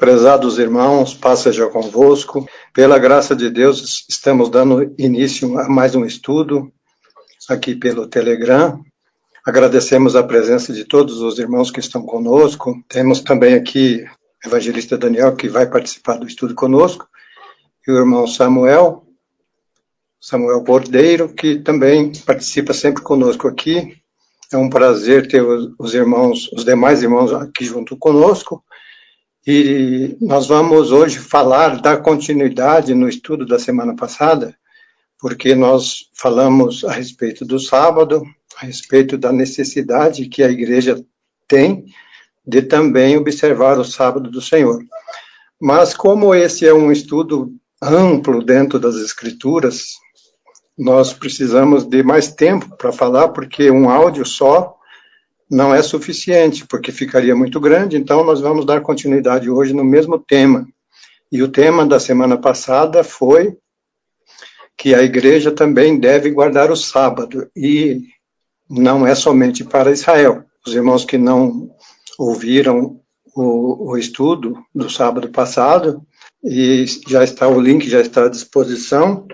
Prezados irmãos, paz seja convosco. Pela graça de Deus, estamos dando início a mais um estudo aqui pelo Telegram. Agradecemos a presença de todos os irmãos que estão conosco. Temos também aqui o evangelista Daniel, que vai participar do estudo conosco, e o irmão Samuel, Samuel Cordeiro, que também participa sempre conosco aqui. É um prazer ter os irmãos, os demais irmãos aqui junto conosco. E nós vamos hoje falar da continuidade no estudo da semana passada, porque nós falamos a respeito do sábado, a respeito da necessidade que a igreja tem de também observar o sábado do Senhor. Mas como esse é um estudo amplo dentro das escrituras, nós precisamos de mais tempo para falar, porque um áudio só não é suficiente, porque ficaria muito grande, então nós vamos dar continuidade hoje no mesmo tema. E o tema da semana passada foi que a igreja também deve guardar o sábado, e não é somente para Israel. Os irmãos que não ouviram o, o estudo do sábado passado, e já está o link, já está à disposição,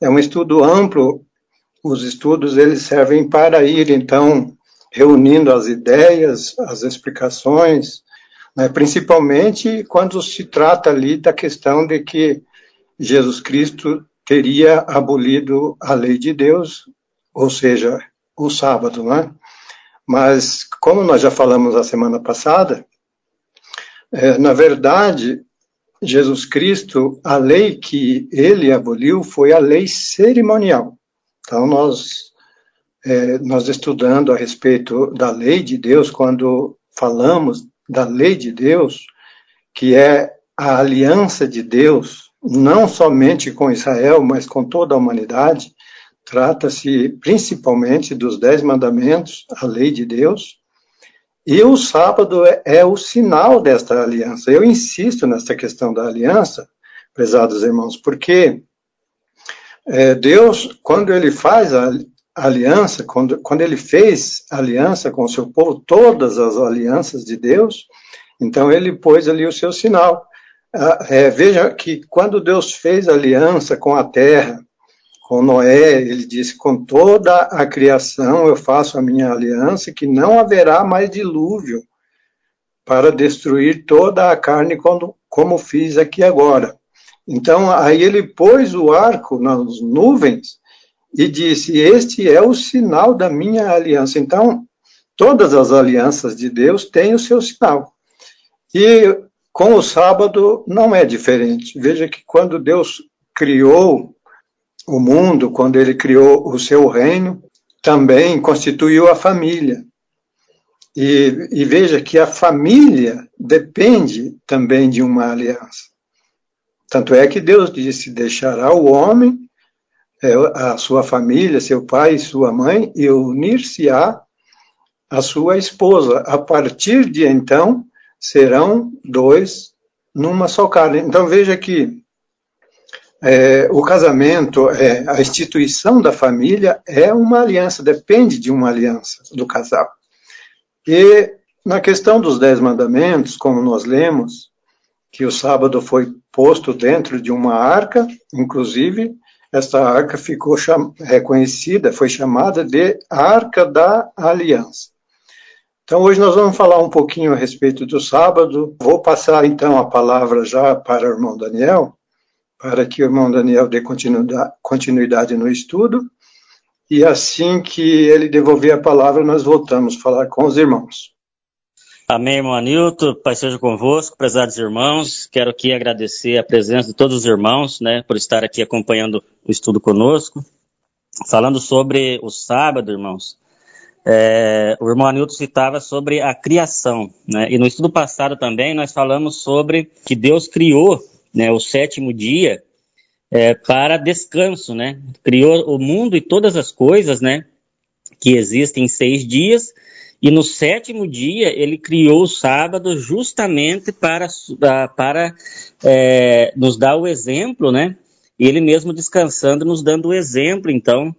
é um estudo amplo, os estudos eles servem para ir, então, reunindo as ideias, as explicações, né, principalmente quando se trata ali da questão de que Jesus Cristo teria abolido a lei de Deus, ou seja, o sábado, né? Mas, como nós já falamos a semana passada, é, na verdade, Jesus Cristo, a lei que ele aboliu foi a lei cerimonial. Então, nós é, nós estudando a respeito da lei de Deus, quando falamos da lei de Deus, que é a aliança de Deus, não somente com Israel, mas com toda a humanidade, trata-se principalmente dos dez mandamentos, a lei de Deus, e o sábado é, é, o sinal desta aliança. Eu insisto nessa questão da aliança, prezados irmãos, porque é, Deus, quando ele faz a, aliança, quando, quando ele fez aliança com o seu povo, todas as alianças de Deus, então ele pôs ali o seu sinal. Ah, é, veja que quando Deus fez aliança com a terra, com Noé, ele disse: Com toda a criação eu faço a minha aliança, que não haverá mais dilúvio para destruir toda a carne, como, como fiz aqui agora. Então, aí ele pôs o arco nas nuvens e disse: Este é o sinal da minha aliança. Então, todas as alianças de Deus têm o seu sinal. E com o sábado não é diferente. Veja que quando Deus criou o mundo, quando ele criou o seu reino, também constituiu a família. E, e veja que a família depende também de uma aliança. Tanto é que Deus disse: deixará o homem a sua família, seu pai sua mãe, e unir-se-á a sua esposa. A partir de então, serão dois numa só carne. Então veja que é, o casamento, é, a instituição da família é uma aliança, depende de uma aliança do casal. E na questão dos dez mandamentos, como nós lemos, que o sábado foi posto dentro de uma arca, inclusive, esta arca ficou reconhecida, foi chamada de Arca da Aliança. Então, hoje nós vamos falar um pouquinho a respeito do sábado. Vou passar então a palavra já para o irmão Daniel, para que o irmão Daniel dê continuidade no estudo. E assim que ele devolver a palavra, nós voltamos a falar com os irmãos. Amém, irmão Anilton. Pai seja convosco, prezados irmãos. Quero aqui agradecer a presença de todos os irmãos, né, por estar aqui acompanhando o estudo conosco. Falando sobre o sábado, irmãos, é, o irmão Anilton citava sobre a criação, né, e no estudo passado também nós falamos sobre que Deus criou, né, o sétimo dia é, para descanso, né, criou o mundo e todas as coisas, né, que existem em seis dias, e no sétimo dia ele criou o sábado justamente para, para é, nos dar o exemplo, né? Ele mesmo descansando, nos dando o exemplo, então,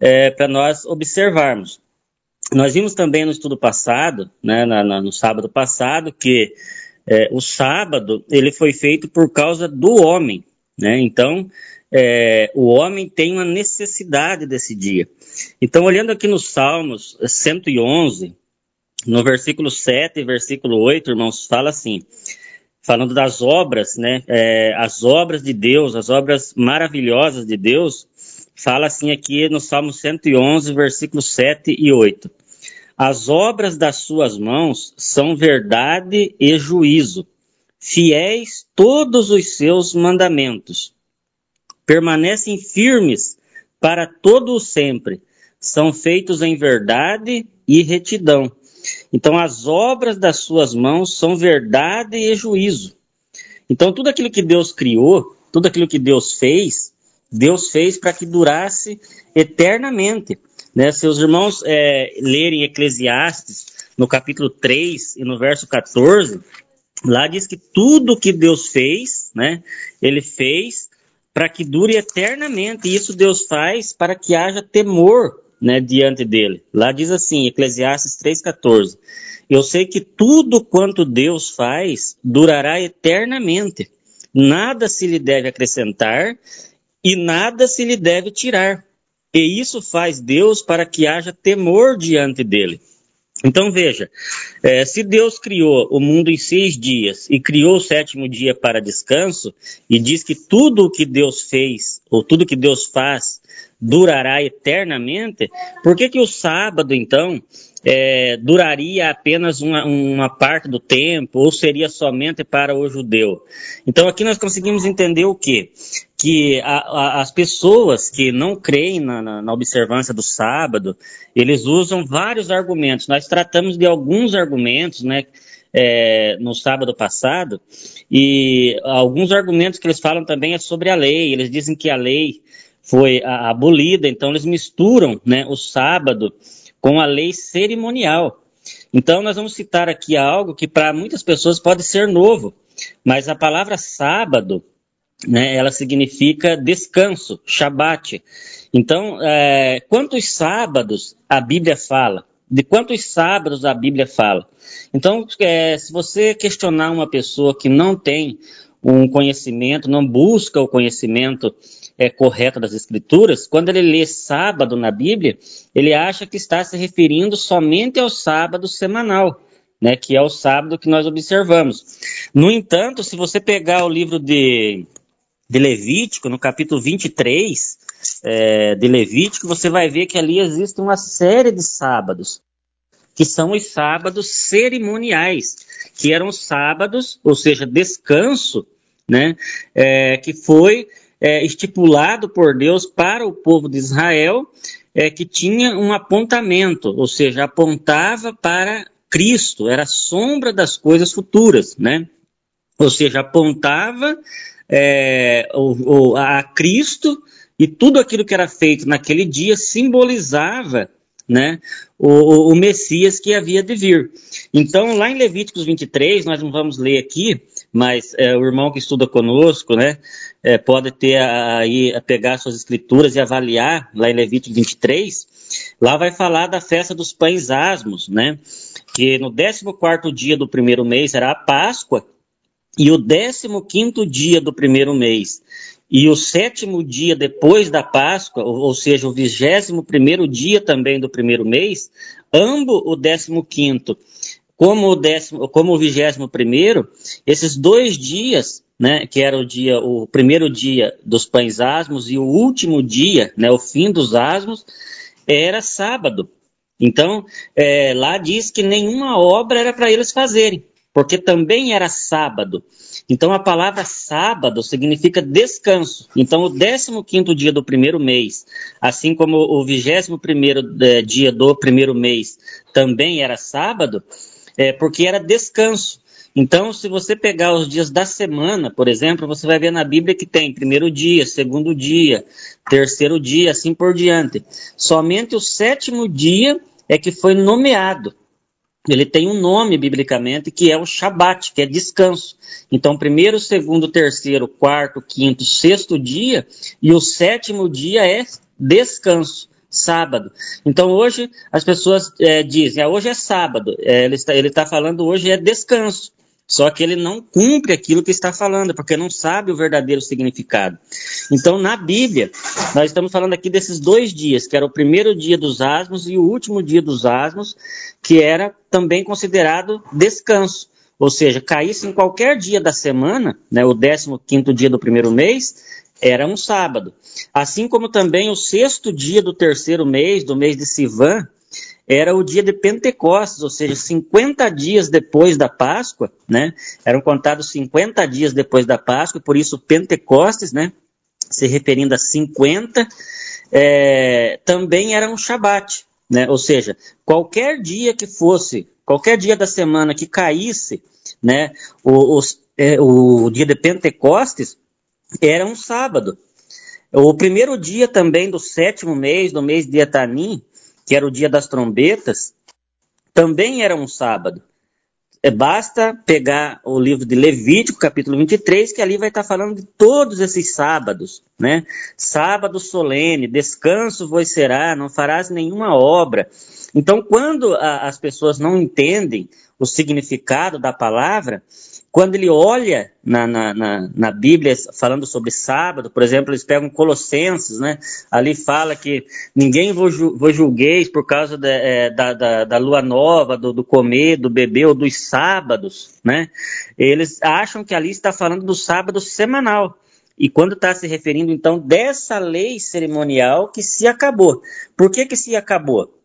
é, para nós observarmos. Nós vimos também no estudo passado, né, na, na, no sábado passado, que É, o sábado ele foi feito por causa do homem, né? Então é, o homem tem uma necessidade desse dia. Então olhando aqui nos Salmos 111, no versículo 7 e versículo 8, irmãos, fala assim: falando das obras, né? É, as obras de Deus, as obras maravilhosas de Deus, fala assim aqui no Salmo 111, versículos 7 e 8. As obras das suas mãos são verdade e juízo, fiéis todos os seus mandamentos. Permanecem firmes para todo o sempre, são feitos em verdade e retidão. Então, as obras das suas mãos são verdade e juízo. Então, tudo aquilo que Deus criou, tudo aquilo que Deus fez, Deus fez para que durasse eternamente. Né? Se os irmãos é, lerem Eclesiastes, no capítulo 3 e no verso 14, lá diz que tudo que Deus fez, né, ele fez para que dure eternamente. E isso Deus faz para que haja temor né, diante dele. Lá diz assim, Eclesiastes 3,14. Eu sei que tudo quanto Deus faz durará eternamente. Nada se lhe deve acrescentar e nada se lhe deve tirar. E isso faz Deus para que haja temor diante dele. Então veja, é, se Deus criou o mundo em seis dias e criou o sétimo dia para descanso, e diz que tudo o que Deus fez, ou tudo que Deus faz, durará eternamente, por que, que o sábado, então, é, duraria apenas uma, uma, parte do tempo, ou seria somente para o judeu? Então aqui nós conseguimos entender o quê? Que a, a, as pessoas que não creem na, na, na, observância do sábado, eles usam vários argumentos. Nós tratamos de alguns argumentos, né? É, no sábado passado, e alguns argumentos que eles falam também é sobre a lei. Eles dizem que a lei foi abolida, então eles misturam né, o sábado com a lei cerimonial. Então nós vamos citar aqui algo que para muitas pessoas pode ser novo, mas a palavra sábado, né, ela significa descanso, Shabat. Então, é, quantos sábados a Bíblia fala? De quantos sábados a Bíblia fala? Então, é, se você questionar uma pessoa que não tem um conhecimento, não busca o conhecimento é, correto das Escrituras, quando ele lê sábado na Bíblia, ele acha que está se referindo somente ao sábado semanal, né, que é o sábado que nós observamos. No entanto, se você pegar o livro de, de Levítico, no capítulo 23 é, de Levítico, você vai ver que ali existe uma série de sábados, que são os sábados cerimoniais, que eram sábados, ou seja, descanso, né, é, que foi é, estipulado por Deus para o povo de Israel, é, que tinha um apontamento, ou seja, apontava para Cristo, era sombra das coisas futuras, né? Ou seja, apontava é, o, o, a Cristo e tudo aquilo que era feito naquele dia simbolizava né, o, o, Messias que havia de vir. Então, lá em Levíticos 23, nós não vamos ler aqui, mas é, o irmão que estuda conosco, né, é, pode ter aí a pegar suas escrituras e avaliar lá em Levítico 23, lá vai falar da festa dos pães asmos, né? Que no 14 dia do primeiro mês era a Páscoa, e o 15 dia do primeiro mês e o sétimo dia depois da Páscoa, ou, seja, o vigésimo primeiro dia também do primeiro mês, ambos o décimo quinto como o décimo, como o vigésimo primeiro, esses dois dias né, que era o dia, o primeiro dia dos pães asmos e o último dia, né, o fim dos asmos, era sábado. Então, é, lá diz que nenhuma obra era para eles fazerem, porque também era sábado. Então, a palavra sábado significa descanso. Então, o 15 dia do primeiro mês, assim como o 21 primeiro é, dia do primeiro mês também era sábado, é, porque era descanso. Então, se você pegar os dias da semana, por exemplo, você vai ver na Bíblia que tem primeiro dia, segundo dia, terceiro dia, assim por diante. Somente o sétimo dia é que foi nomeado. Ele tem um nome biblicamente que é o Shabat, que é descanso. Então, primeiro, segundo, terceiro, quarto, quinto, sexto dia, e o sétimo dia é descanso sábado. Então hoje as pessoas é, dizem, ah, hoje é sábado, é, ele está ele falando hoje é descanso. só que ele não cumpre aquilo que está falando, porque não sabe o verdadeiro significado. Então, na Bíblia, nós estamos falando aqui desses dois dias, que era o primeiro dia dos asmos e o último dia dos asmos, que era também considerado descanso. Ou seja, caísse em qualquer dia da semana, né, o 15 dia do primeiro mês, era um sábado. Assim como também o sexto dia do terceiro mês, do mês de Sivan, era o dia de Pentecostes, ou seja, 50 dias depois da Páscoa, né? Eram contados 50 dias depois da Páscoa, por isso Pentecostes, né? Se referindo a 50, é, também era um Shabat, né? Ou seja, qualquer dia que fosse, qualquer dia da semana que caísse, né? O, é, o dia de Pentecostes era um sábado. O primeiro dia também do sétimo mês, do mês de Etanim, que era o dia das trombetas, também era um sábado. É, basta pegar o livro de Levítico, capítulo 23, que ali vai estar falando de todos esses sábados, né? Sábado solene, descanso vos será, não farás nenhuma obra. Então, quando a, as pessoas não entendem o significado da palavra, quando ele olha na, na, na, na, Bíblia falando sobre sábado, por exemplo, eles pegam Colossenses, né? Ali fala que ninguém vos, julgueis por causa de, é, da, da, da, lua nova, do, do, comer, do beber ou dos sábados, né? Eles acham que ali está falando do sábado semanal. E quando está se referindo, então, dessa lei cerimonial que se acabou. Por que que se acabou?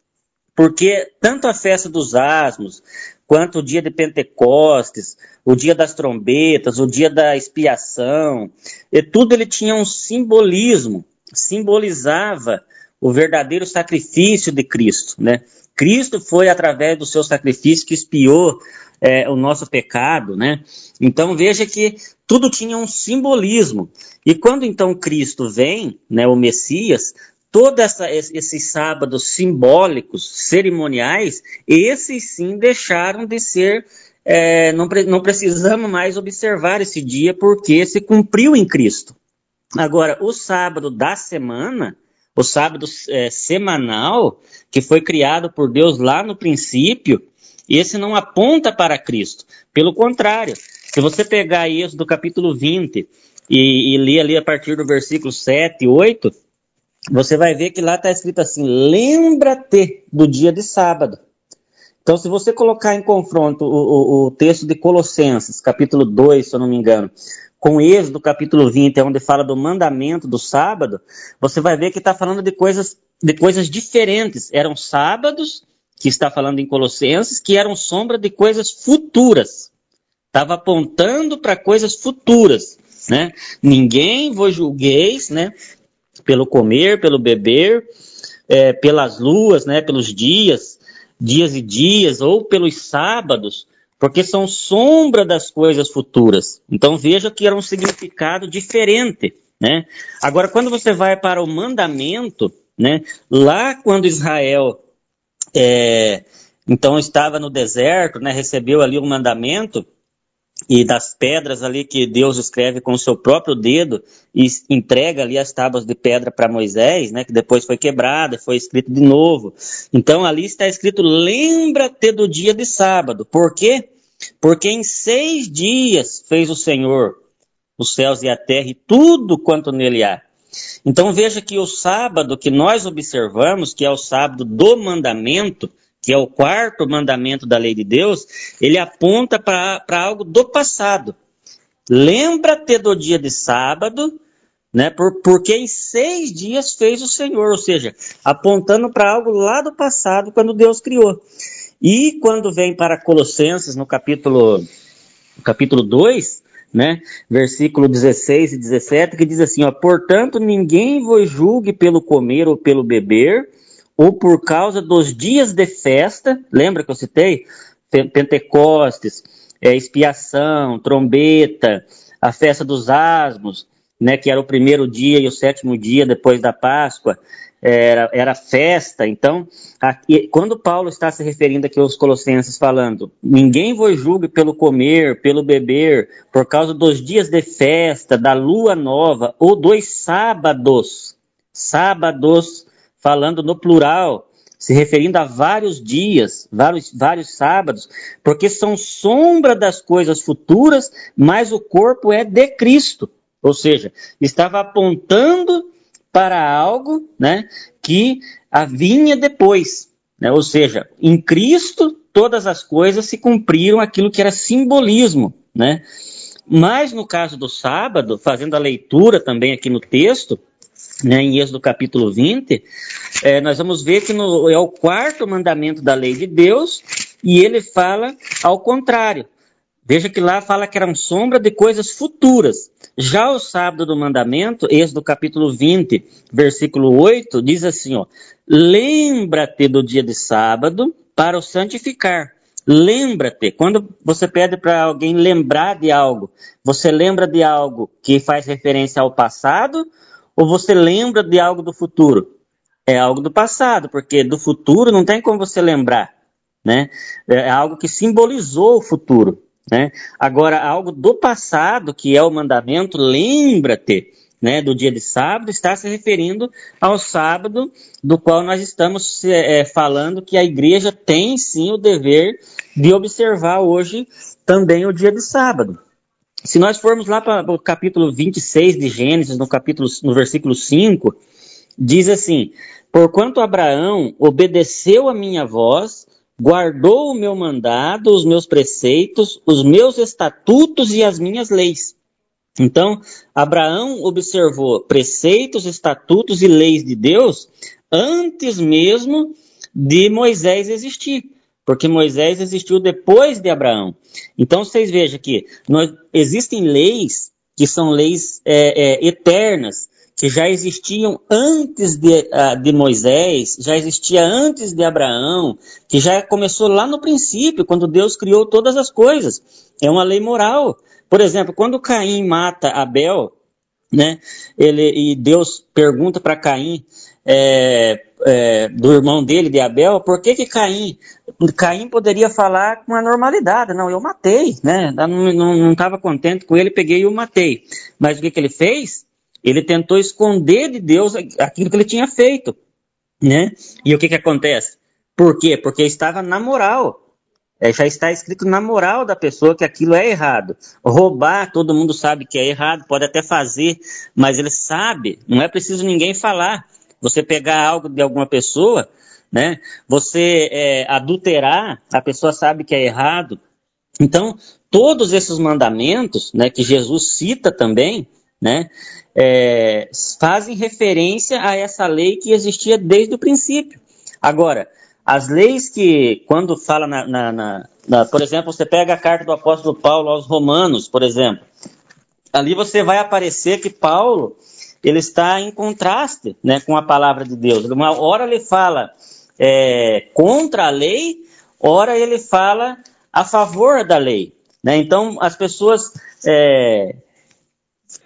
Porque tanto a festa dos asmos, quanto o dia de Pentecostes, o dia das trombetas, o dia da expiação, e tudo ele tinha um simbolismo, simbolizava o verdadeiro sacrifício de Cristo, né? Cristo foi através do seu sacrifício que expiou é, o nosso pecado, né? Então veja que tudo tinha um simbolismo. E quando então Cristo vem, né, o Messias, todos esses sábados simbólicos, cerimoniais, esses sim deixaram de ser. É, não, não precisamos mais observar esse dia porque se cumpriu em Cristo. Agora, o sábado da semana, o sábado é, semanal, que foi criado por Deus lá no princípio, esse não aponta para Cristo. Pelo contrário, se você pegar isso do capítulo 20 e, e ler ali a partir do versículo 7 e 8, você vai ver que lá está escrito assim: lembra-te do dia de sábado. Então, se você colocar em confronto o, o, o, texto de Colossenses, capítulo 2, se eu não me engano, com Êxodo, capítulo 20, onde fala do mandamento do sábado, você vai ver que está falando de coisas, de coisas diferentes. Eram sábados, que está falando em Colossenses, que eram sombra de coisas futuras. Estava apontando para coisas futuras. Né? Ninguém vos julgueis, né? Pelo comer, pelo beber, é, pelas luas, né, pelos dias, dias e dias, ou pelos sábados, porque são sombra das coisas futuras. Então veja que era um significado diferente. Né? Agora, quando você vai para o mandamento, né, lá quando Israel é, então estava no deserto, né, recebeu ali o mandamento, e das pedras ali que Deus escreve com o seu próprio dedo e entrega ali as tábuas de pedra para Moisés, né, que depois foi quebrada, foi escrito de novo. Então ali está escrito: lembra-te do dia de sábado. Por quê? Porque em seis dias fez o Senhor os céus e a terra e tudo quanto nele há. Então veja que o sábado que nós observamos, que é o sábado do mandamento, que é o quarto mandamento da lei de Deus, ele aponta para algo do passado. Lembra-te do dia de sábado, né? Por, porque em seis dias fez o Senhor, ou seja, apontando para algo lá do passado, quando Deus criou. E quando vem para Colossenses, no capítulo, capítulo 2, né? Versículo 16 e 17, que diz assim, ó, portanto, ninguém vos julgue pelo comer ou pelo beber, ou por causa dos dias de festa, lembra que eu citei? Pentecostes, é, expiação, trombeta, a festa dos asmos, né, que era o primeiro dia e o sétimo dia depois da Páscoa, era, era festa. Então, aqui, quando Paulo está se referindo aqui aos Colossenses, falando: ninguém vos julgue pelo comer, pelo beber, por causa dos dias de festa, da lua nova ou dos sábados. Sábados falando no plural, se referindo a vários dias, vários, vários sábados, porque são sombra das coisas futuras, mas o corpo é de Cristo. Ou seja, estava apontando para algo né, que vinha depois. Né? Ou seja, em Cristo todas as coisas se cumpriram aquilo que era simbolismo. Né? Mas no caso do sábado, fazendo a leitura também aqui no texto, né, em Êxodo capítulo 20, é, nós vamos ver que no, é o quarto mandamento da lei de Deus e ele fala ao contrário. Veja que lá fala que eram sombra de coisas futuras. Já o sábado do mandamento, esse do capítulo 20, versículo 8, diz assim, lembra-te do dia de sábado para o santificar. Lembra-te. Quando você pede para alguém lembrar de algo, você lembra de algo que faz referência ao passado ou você lembra de algo do futuro? É algo do passado, porque do futuro não tem como você lembrar, né? É algo que simbolizou o futuro. Né? Agora, algo do passado, que é o mandamento, lembra-te né, do dia de sábado, está se referindo ao sábado do qual nós estamos é, falando que a igreja tem sim o dever de observar hoje também o dia de sábado. Se nós formos lá para o capítulo 26 de Gênesis, no capítulo no versículo 5, diz assim: Porquanto Abraão obedeceu a minha voz, guardou o meu mandado, os meus preceitos, os meus estatutos e as minhas leis. Então, Abraão observou preceitos, estatutos e leis de Deus antes mesmo de Moisés existir, porque Moisés existiu depois de Abraão. Então, vocês vejam que existem leis que são leis é, é, eternas, que já existiam antes de, de, Moisés, já existia antes de Abraão, que já começou lá no princípio, quando Deus criou todas as coisas. É uma lei moral. Por exemplo, quando Caim mata Abel, né, ele, e Deus pergunta para Caim, é, é, do irmão dele, de Abel, por que que Caim, Caim poderia falar com a normalidade, não, eu matei, né, não estava contente com ele, peguei e o matei. Mas o que que ele fez? Ele tentou esconder de Deus aquilo que ele tinha feito, né? E o que que acontece? Por quê? Porque estava na moral. É, já está escrito na moral da pessoa que aquilo é errado. Roubar, todo mundo sabe que é errado, pode até fazer, mas ele sabe, não é preciso ninguém falar. Você pegar algo de alguma pessoa, né? Você é, adulterar, a pessoa sabe que é errado. Então, todos esses mandamentos, né, que Jesus cita também, né, é, fazem referência a essa lei que existia desde o princípio. Agora, as leis que, quando fala na, na, na, na, por exemplo, você pega a carta do apóstolo Paulo aos Romanos, por exemplo, ali você vai aparecer que Paulo ele está em contraste né, com a palavra de Deus. Uma hora ele fala é, contra a lei, hora ele fala a favor da lei. Né? Então as pessoas é,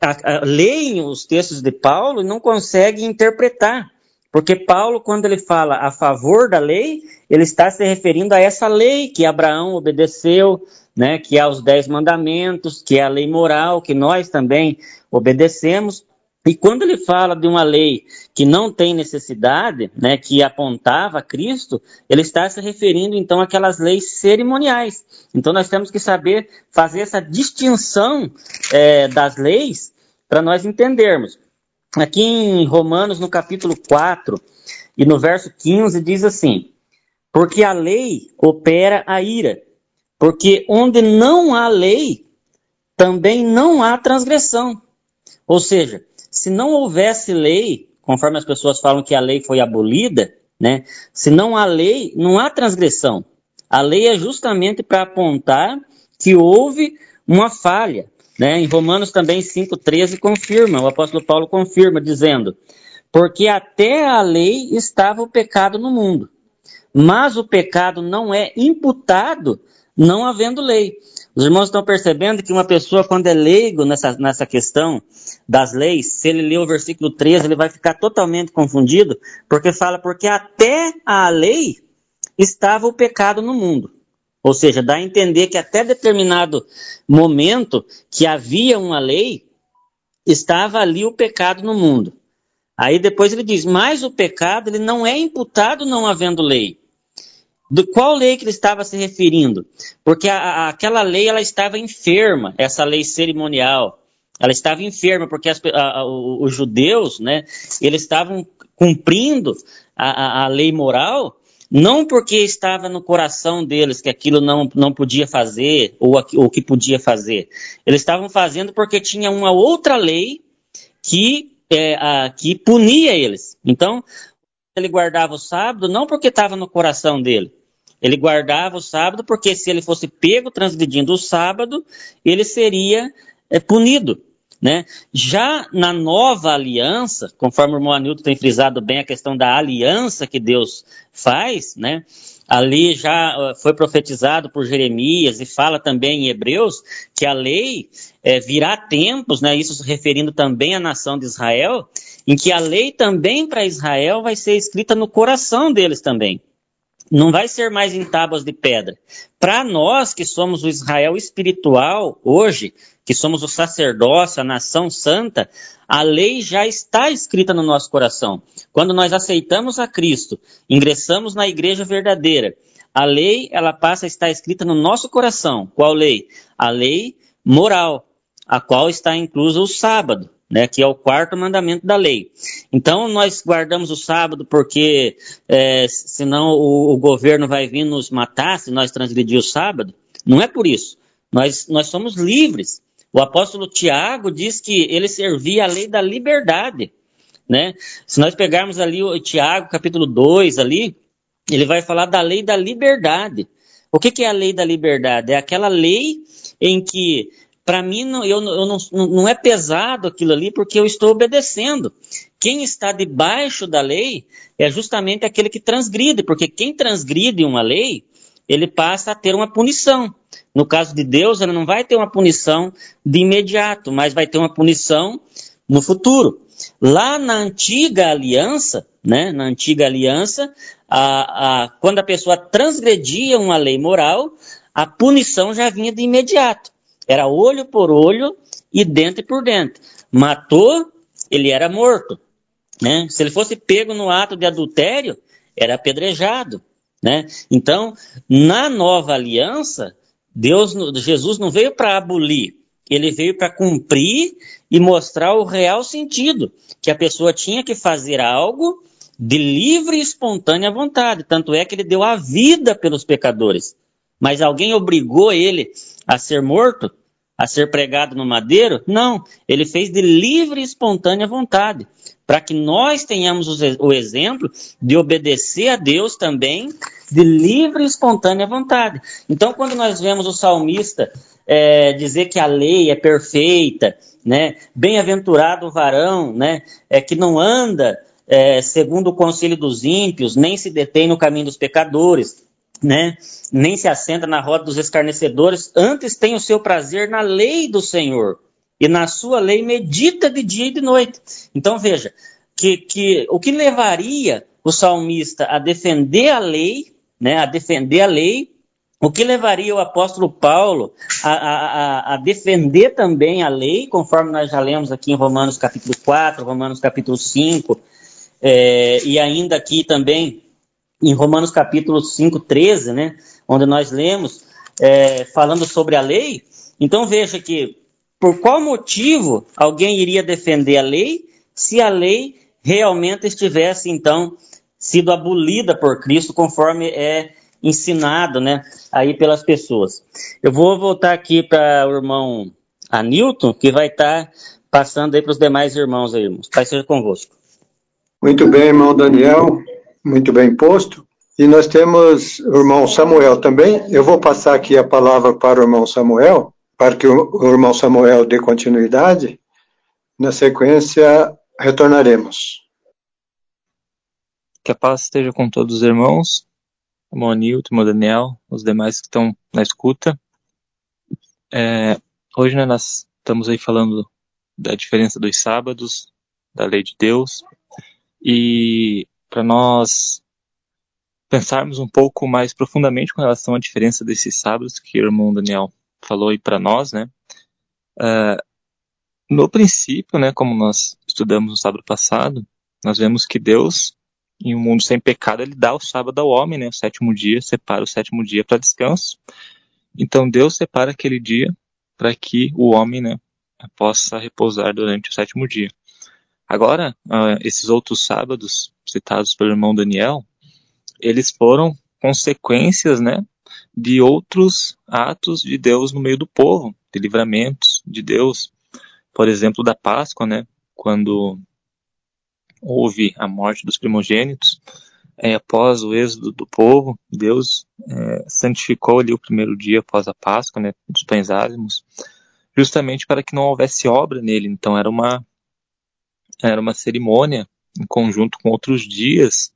a, a, leem os textos de Paulo e não conseguem interpretar. Porque Paulo, quando ele fala a favor da lei, ele está se referindo a essa lei que Abraão obedeceu, né, que é os dez mandamentos, que é a lei moral, que nós também obedecemos. E quando ele fala de uma lei que não tem necessidade, né, que apontava Cristo, ele está se referindo então àquelas leis cerimoniais. Então nós temos que saber fazer essa distinção é, das leis para nós entendermos. Aqui em Romanos, no capítulo 4 e no verso 15, diz assim: Porque a lei opera a ira, porque onde não há lei, também não há transgressão. Ou seja, se não houvesse lei, conforme as pessoas falam que a lei foi abolida, né? Se não há lei, não há transgressão. A lei é justamente para apontar que houve uma falha. Né? Em Romanos também 5,13 confirma, o apóstolo Paulo confirma, dizendo: Porque até a lei estava o pecado no mundo, mas o pecado não é imputado não havendo lei. Os irmãos estão percebendo que uma pessoa, quando é leigo nessa, nessa questão das leis, se ele ler o versículo 13, ele vai ficar totalmente confundido, porque fala, porque até a lei estava o pecado no mundo. Ou seja, dá a entender que até determinado momento que havia uma lei, estava ali o pecado no mundo. Aí depois ele diz: mas o pecado ele não é imputado não havendo lei. Do qual lei que ele estava se referindo? Porque a, a, aquela lei ela estava enferma, essa lei cerimonial. Ela estava enferma porque as, a, os judeus, né, eles estavam cumprindo a, lei moral, não porque estava no coração deles que aquilo não, não podia fazer ou o que podia fazer. Eles estavam fazendo porque tinha uma outra lei que, é, a, que punia eles. Então, ele guardava o sábado não porque estava no coração dele. Ele guardava o sábado porque se ele fosse pego transgredindo o sábado, ele seria é, punido. Né? Já na nova aliança, conforme o irmão Anilton tem frisado bem a questão da aliança que Deus faz, né? ali já foi profetizado por Jeremias e fala também em Hebreus que a lei é, virá tempos, né? isso se referindo também à nação de Israel, em que a lei também para Israel vai ser escrita no coração deles também não vai ser mais em tábuas de pedra. Para nós que somos o Israel espiritual hoje, que somos o sacerdócio, a nação santa, a lei já está escrita no nosso coração. Quando nós aceitamos a Cristo, ingressamos na igreja verdadeira, a lei ela passa a estar escrita no nosso coração. Qual lei? A lei moral, a qual está incluso o sábado né, que é o quarto mandamento da lei. Então, nós guardamos o sábado porque é, senão o, o, governo vai vir nos matar se nós transgredir o sábado. Não é por isso. Nós, nós somos livres. O apóstolo Tiago diz que ele servia a lei da liberdade. Né? Se nós pegarmos ali o Tiago, capítulo 2, ali, ele vai falar da lei da liberdade. O que, que é a lei da liberdade? É aquela lei em que para mim, não, eu, eu não, não é pesado aquilo ali, porque eu estou obedecendo. Quem está debaixo da lei é justamente aquele que transgride, porque quem transgride uma lei, ele passa a ter uma punição. No caso de Deus, ele não vai ter uma punição de imediato, mas vai ter uma punição no futuro. Lá na antiga aliança, né, na antiga aliança, a, a, quando a pessoa transgredia uma lei moral, a punição já vinha de imediato. Era olho por olho e dente por dente. Matou, ele era morto. Né? Se ele fosse pego no ato de adultério, era apedrejado. Né? Então, na nova aliança, Deus, Jesus não veio para abolir, ele veio para cumprir e mostrar o real sentido, que a pessoa tinha que fazer algo de livre e espontânea vontade. Tanto é que ele deu a vida pelos pecadores. Mas alguém obrigou ele a ser morto, a ser pregado no madeiro? Não, ele fez de livre e espontânea vontade, para que nós tenhamos o exemplo de obedecer a Deus também de livre e espontânea vontade. Então, quando nós vemos o salmista é, dizer que a lei é perfeita, né, bem-aventurado o varão, né, é que não anda é, segundo o conselho dos ímpios, nem se detém no caminho dos pecadores, né? nem se assenta na roda dos escarnecedores, antes tem o seu prazer na lei do Senhor, e na sua lei medita de dia e de noite. Então veja, que, que o que levaria o salmista a defender a lei, né, a defender a lei, o que levaria o apóstolo Paulo a, a, a, defender também a lei, conforme nós já lemos aqui em Romanos capítulo 4, Romanos capítulo 5, é, e ainda aqui também em Romanos capítulo 5, 13, né, onde nós lemos é, falando sobre a lei. Então veja que por qual motivo alguém iria defender a lei se a lei realmente estivesse então sido abolida por Cristo conforme é ensinado, né, aí pelas pessoas. Eu vou voltar aqui para o irmão Anilton, que vai estar tá passando aí para os demais irmãos aí, irmãos. Pai seja convosco. Muito bem, irmão Daniel muito bem posto. E nós temos o irmão Samuel também. Eu vou passar aqui a palavra para o irmão Samuel, para que o irmão Samuel dê continuidade. Na sequência, retornaremos. Que a paz esteja com todos os irmãos, irmão Nilton, irmão Daniel, os demais que estão na escuta. É, hoje né, nós estamos aí falando da diferença dos sábados, da lei de Deus, e para nós pensarmos um pouco mais profundamente com relação à diferença desses sábados que o irmão Daniel falou aí para nós, né? Uh, no princípio, né, como nós estudamos no sábado passado, nós vemos que Deus, em um mundo sem pecado, ele dá o sábado ao homem, né? O sétimo dia, separa o sétimo dia para descanso. Então Deus separa aquele dia para que o homem, né, possa repousar durante o sétimo dia. Agora, uh, esses outros sábados citados pelo irmão Daniel, eles foram consequências, né, de outros atos de Deus no meio do povo, de livramentos de Deus. Por exemplo, da Páscoa, né, quando houve a morte dos primogênitos, é, após o êxodo do povo, Deus é, santificou ali o primeiro dia após a Páscoa, né, dos pães ázimos, justamente para que não houvesse obra nele. Então era uma era uma cerimônia em conjunto com outros dias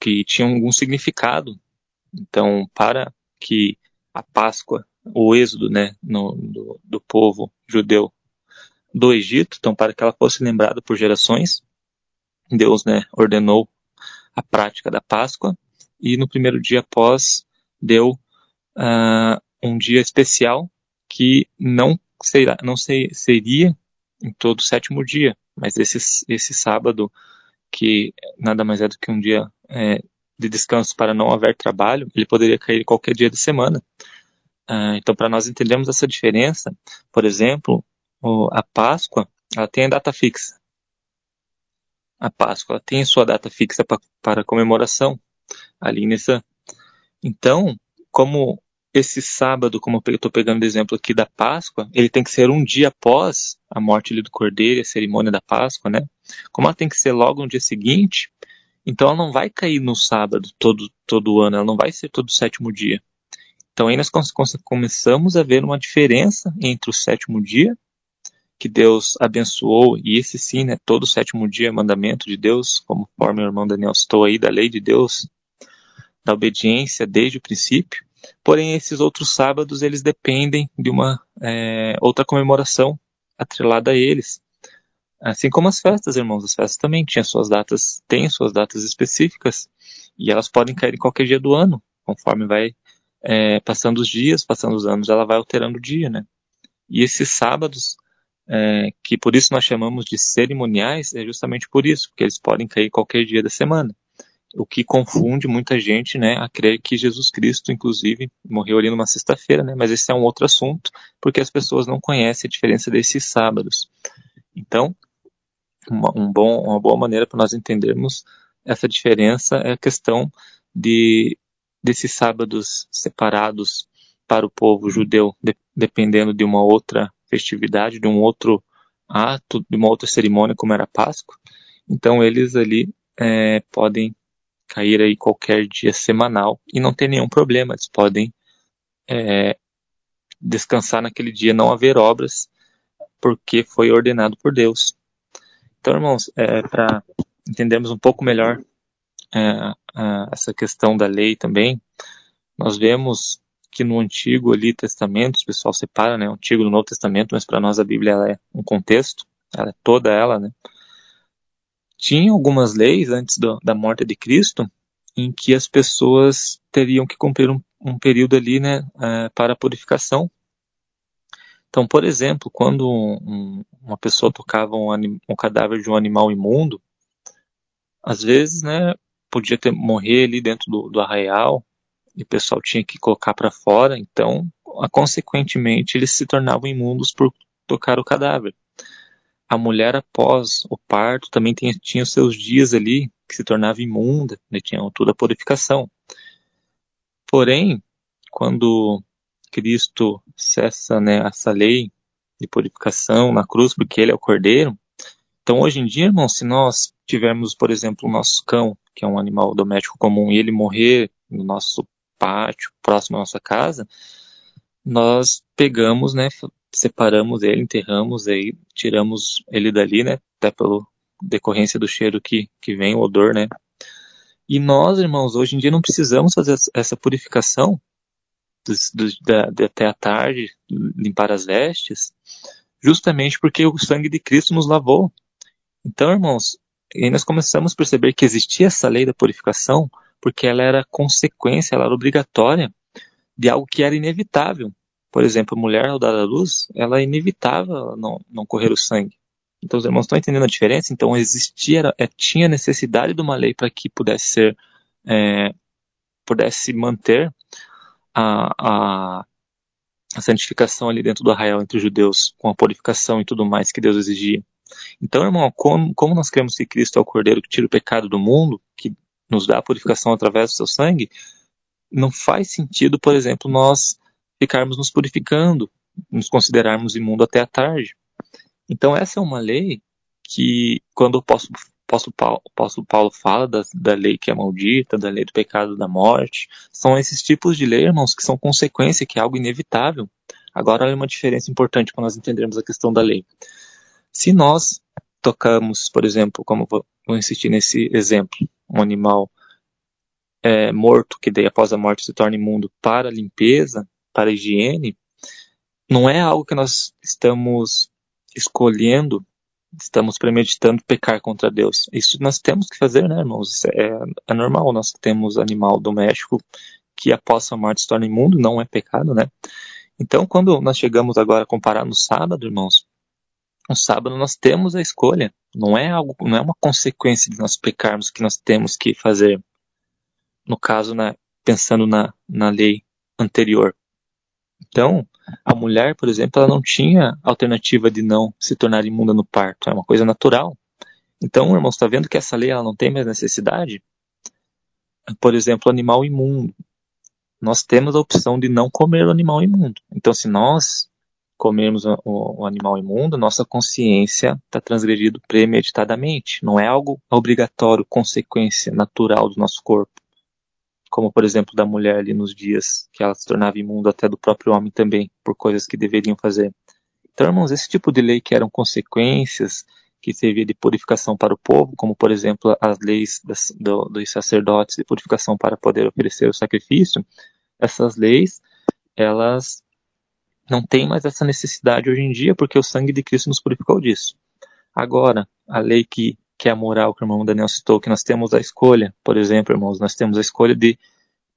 que tinham algum significado. Então, para que a Páscoa, o êxodo, né, no, do, do povo judeu do Egito, então para que ela fosse lembrada por gerações, Deus, né, ordenou a prática da Páscoa e no primeiro dia após deu uh, um dia especial que não, será, não ser, seria em todo o sétimo dia, mas esse, esse sábado, que nada mais é do que um dia é, de descanso para não haver trabalho, ele poderia cair qualquer dia da semana. Uh, então, para nós entendermos essa diferença, por exemplo, o, a Páscoa, ela tem a data fixa a Páscoa tem sua data fixa pra, para comemoração ali nessa. Então, como esse sábado, como eu estou pegando o exemplo aqui da Páscoa, ele tem que ser um dia após a morte do cordeiro a cerimônia da Páscoa, né? Como ela tem que ser logo no dia seguinte, então ela não vai cair no sábado todo, todo ano, ela não vai ser todo sétimo dia. Então aí nós começamos a ver uma diferença entre o sétimo dia que Deus abençoou, e esse sim, né, todo sétimo dia é mandamento de Deus, como o meu irmão Daniel citou aí, da lei de Deus, da obediência desde o princípio. Porém, esses outros sábados, eles dependem de uma é, outra comemoração atrelada a eles. Assim como as festas, irmãos, as festas também tinham suas datas, têm suas datas específicas, e elas podem cair em qualquer dia do ano, conforme vai é, passando os dias, passando os anos, ela vai alterando o dia, né? E esses sábados, é, que por isso nós chamamos de cerimoniais, é justamente por isso, porque eles podem cair qualquer dia da semana. O que confunde muita gente, né, a crer que Jesus Cristo, inclusive, morreu ali numa sexta-feira, né, mas esse é um outro assunto, porque as pessoas não conhecem a diferença desses sábados. Então, uma, um bom, uma boa maneira para nós entendermos essa diferença é a questão de desses sábados separados para o povo judeu, de, dependendo de uma outra festividade, de um outro ato, de uma outra cerimônia, como era a Páscoa. Então eles ali é, podem cair aí qualquer dia semanal e não tem nenhum problema. Eles podem é, descansar naquele dia, não haver obras, porque foi ordenado por Deus. Então, irmãos, é, para entendermos um pouco melhor é, essa questão da lei também, nós vemos que no Antigo ali Testamento, o pessoal separa, né, o Antigo do Novo Testamento, mas para nós a Bíblia ela é um contexto, ela é toda ela, né. Tinha algumas leis antes do, da morte de Cristo em que as pessoas teriam que cumprir um, um período ali, né, é, para purificação. Então, por exemplo, quando um, uma pessoa tocava um, um cadáver de um animal imundo, às vezes, né, podia ter, morrer ali dentro do, do arraial, e o pessoal tinha que colocar para fora, então, consequentemente, eles se tornavam imundos por tocar o cadáver. A mulher, após o parto, também tinha, tinha os seus dias ali que se tornava imunda, né, tinha toda a purificação. Porém, quando Cristo cessa né, essa lei de purificação na cruz, porque ele é o cordeiro, então hoje em dia, irmão, se nós tivermos, por exemplo, o nosso cão, que é um animal doméstico comum, e ele morrer no nosso pátio próximo à nossa casa, nós pegamos, né, separamos ele, enterramos aí, tiramos ele dali, né, até pela decorrência do cheiro que, que vem, o odor, né. E nós, irmãos, hoje em dia não precisamos fazer essa purificação do, da, de até a tarde, limpar as vestes, justamente porque o sangue de Cristo nos lavou. Então, irmãos, aí nós começamos a perceber que existia essa lei da purificação porque ela era consequência, ela era obrigatória de algo que era inevitável. Por exemplo, a mulher ao dar à luz, ela é inevitável não, não correr o sangue. Então os irmãos estão entendendo a diferença? Então existia, é, tinha necessidade de uma lei para que pudesse ser, é, pudesse manter a, a, a santificação ali dentro do arraial entre os judeus, com a purificação e tudo mais que Deus exigia. Então, irmão, como, como nós cremos que Cristo é o Cordeiro que tira o pecado do mundo, que nos dá a purificação através do seu sangue, não faz sentido, por exemplo, nós ficarmos nos purificando, nos considerarmos imundo até a tarde. Então, essa é uma lei que, quando o apóstolo, apóstolo, Paulo, apóstolo Paulo fala da, da lei que é maldita, da lei do pecado da morte, são esses tipos de lei, irmãos, que são consequência, que é algo inevitável. Agora, há uma diferença importante para nós entendermos a questão da lei. Se nós tocamos, por exemplo, como vou, vou insistir nesse exemplo, um animal é, morto, que daí após a morte se torna imundo, para limpeza, para higiene, não é algo que nós estamos escolhendo, estamos premeditando pecar contra Deus. Isso nós temos que fazer, né, irmãos? É, é normal. Nós temos animal doméstico que após a morte se torna imundo, não é pecado, né? Então, quando nós chegamos agora a comparar no sábado, irmãos, no sábado nós temos a escolha. Não é algo, não é uma consequência de nós pecarmos que nós temos que fazer. No caso, né, pensando na, na lei anterior. Então, a mulher, por exemplo, ela não tinha alternativa de não se tornar imunda no parto. É uma coisa natural. Então, irmãos, está vendo que essa lei ela não tem mais necessidade? Por exemplo, animal imundo. Nós temos a opção de não comer o animal imundo. Então, se nós comermos o, o animal imundo, nossa consciência está transgredido premeditadamente. Não é algo obrigatório, consequência natural do nosso corpo como por exemplo da mulher ali nos dias que ela se tornava imundo até do próprio homem também, por coisas que deveriam fazer. Então, irmãos, esse tipo de lei que eram consequências, que servia de purificação para o povo, como por exemplo as leis das, do, dos sacerdotes de purificação para poder oferecer o sacrifício, essas leis, elas não têm mais essa necessidade hoje em dia, porque o sangue de Cristo nos purificou disso. Agora, a lei que que é a moral que o irmão Daniel citou, que nós temos a escolha, por exemplo, irmãos, nós temos a escolha de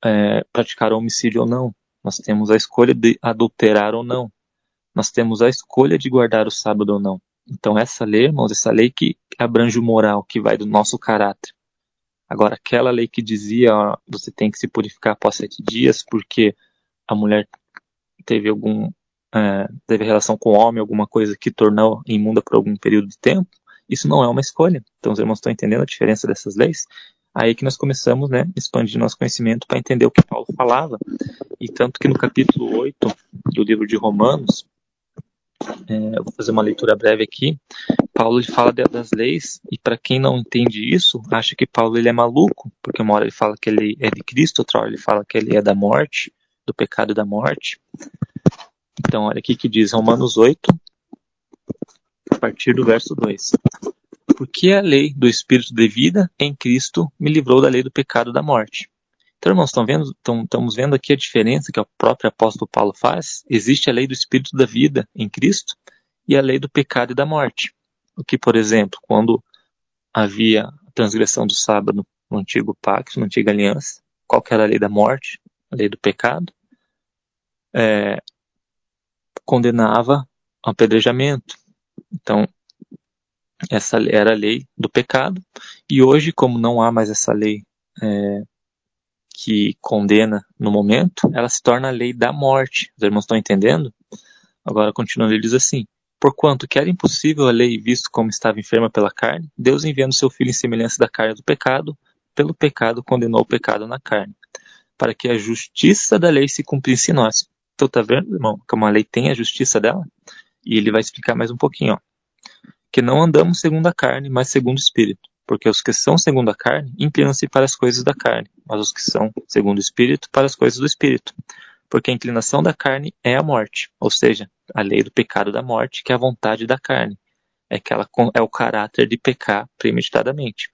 é, praticar homicídio ou não, nós temos a escolha de adulterar ou não, nós temos a escolha de guardar o sábado ou não. Então essa lei, irmãos, essa lei que abrange o moral, que vai do nosso caráter. Agora, aquela lei que dizia, ó, você tem que se purificar após sete dias, porque a mulher teve algum é, teve relação com o homem, alguma coisa que tornou imunda por algum período de tempo, isso não é uma escolha. Então os irmãos estão entendendo a diferença dessas leis? Aí que nós começamos, né, expandir nosso conhecimento para entender o que Paulo falava. E tanto que no capítulo 8 do livro de Romanos, é, eu vou fazer uma leitura breve aqui, Paulo fala das leis, e para quem não entende isso, acha que Paulo ele é maluco, porque uma hora ele fala que ele é de Cristo, outra hora ele fala que ele é da morte, do pecado da morte. Então, olha aqui que diz Romanos 8, a partir do verso 2. Porque a lei do Espírito de vida em Cristo me livrou da lei do pecado da morte. Então, irmãos, estão vendo, estão, estamos vendo aqui a diferença que o próprio apóstolo Paulo faz? Existe a lei do Espírito da vida em Cristo e a lei do pecado e da morte. O que, por exemplo, quando havia a transgressão do sábado no antigo pacto, na antiga aliança, qual era a lei da morte? A lei do pecado. É, condenava apedrejamento, então, essa era a lei do pecado. E hoje, como não há mais essa lei é, que condena no momento, ela se torna a lei da morte. Os irmãos estão entendendo? Agora, continuando, ele diz assim: Porquanto que era impossível a lei, visto como estava enferma pela carne, Deus enviando seu Filho em semelhança da carne do pecado, pelo pecado condenou o pecado na carne, para que a justiça da lei se cumprisse em nós. Então, tá vendo, irmão, que uma lei tem a justiça dela? E ele vai explicar mais um pouquinho, ó. Que não andamos segundo a carne, mas segundo o Espírito. Porque os que são segundo a carne inclinam-se para as coisas da carne, mas os que são segundo o Espírito para as coisas do Espírito. Porque a inclinação da carne é a morte, ou seja, a lei do pecado da morte, que é a vontade da carne. É, que ela, é o caráter de pecar premeditadamente.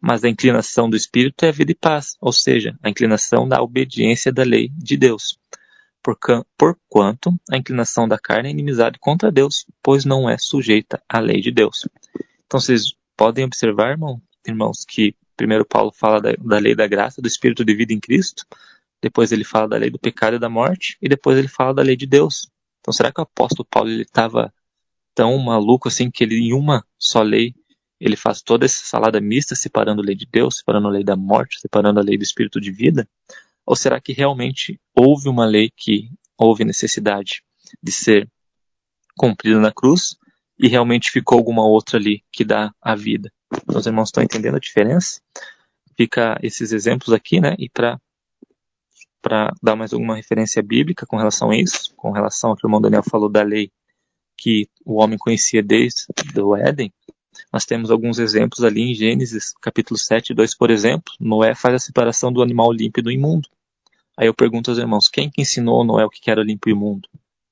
Mas a inclinação do Espírito é a vida e paz, ou seja, a inclinação da obediência da lei de Deus porquanto a inclinação da carne é inimizade contra Deus, pois não é sujeita à lei de Deus. Então vocês podem observar, irmão, irmãos, que primeiro Paulo fala da, da, lei da graça, do espírito de vida em Cristo, depois ele fala da lei do pecado e da morte, e depois ele fala da lei de Deus. Então será que o apóstolo Paulo ele estava tão maluco assim que ele em uma só lei ele faz toda essa salada mista, separando a lei de Deus, separando a lei da morte, separando a lei do espírito de vida? Ou será que realmente houve uma lei que houve necessidade de ser cumprida na cruz e realmente ficou alguma outra ali que dá a vida? Então, os irmãos estão entendendo a diferença? Fica esses exemplos aqui, né? E para para dar mais alguma referência bíblica com relação a isso, com relação ao que o irmão Daniel falou da lei que o homem conhecia desde o Éden, nós temos alguns exemplos ali em Gênesis, capítulo 7, 2, por exemplo. Noé faz a separação do animal limpo e do imundo. Aí eu pergunto aos irmãos, quem que ensinou Noé o que era limpo e imundo?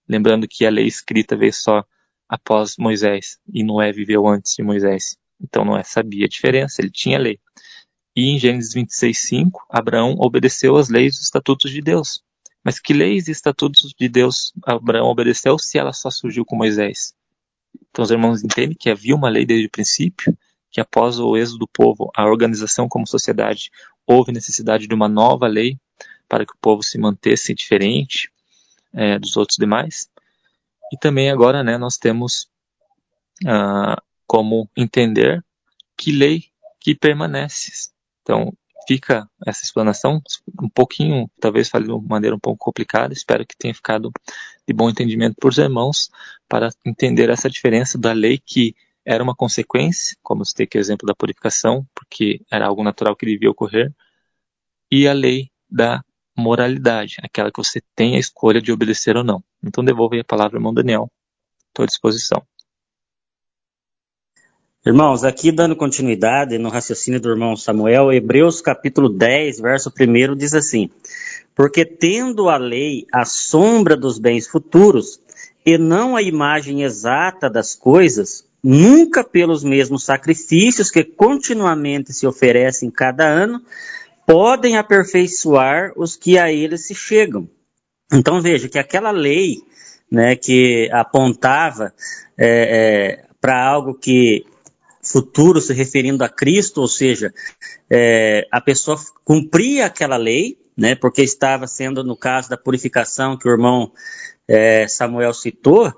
Lembrando que a lei escrita veio só após Moisés, e Noé viveu antes de Moisés. Então Noé sabia a diferença, ele tinha lei. E em Gênesis 26, 5, Abraão obedeceu às leis e estatutos de Deus. Mas que leis e estatutos de Deus Abraão obedeceu se ela só surgiu com Moisés? Então os irmãos entendem que havia uma lei desde o princípio, que após o êxodo do povo, a organização como sociedade, houve necessidade de uma nova lei para que o povo se mantesse diferente é, dos outros demais. E também agora né, nós temos ah, como entender que lei que permanece. Então, fica essa explanação um pouquinho, talvez fale de uma maneira um pouco complicada, espero que tenha ficado de bom entendimento para os irmãos, para entender essa diferença da lei que era uma consequência, como citei aqui o exemplo da purificação, porque era algo natural que devia ocorrer, e a lei da moralidade, aquela que você tem a escolha de obedecer ou não. Então devolvo a palavra ao irmão Daniel. Estou à disposição. Irmãos, aqui dando continuidade no raciocínio do irmão Samuel, Hebreus capítulo 10, verso 1 diz assim: Porque tendo a lei a sombra dos bens futuros, e não a imagem exata das coisas, nunca pelos mesmos sacrifícios que continuamente se oferecem cada ano, podem aperfeiçoar os que a eles se chegam. Então veja que aquela lei né, que apontava é, é, para algo que futuro se referindo a Cristo, ou seja, é, a pessoa cumpria aquela lei, né, porque estava sendo, no caso da purificação que o irmão é, Samuel citou,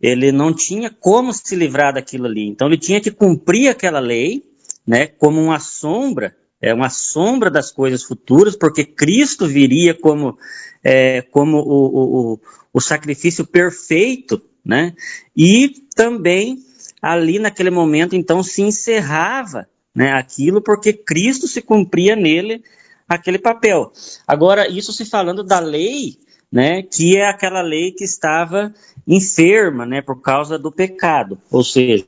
ele não tinha como se livrar daquilo ali. Então ele tinha que cumprir aquela lei, né, como uma sombra, é uma sombra das coisas futuras, porque Cristo viria como, é, como o, o, o sacrifício perfeito, né, e também ali naquele momento, então, se encerrava né, aquilo, porque Cristo se cumpria nele aquele papel. Agora, isso se falando da lei, né, que é aquela lei que estava enferma, né, por causa do pecado, ou seja,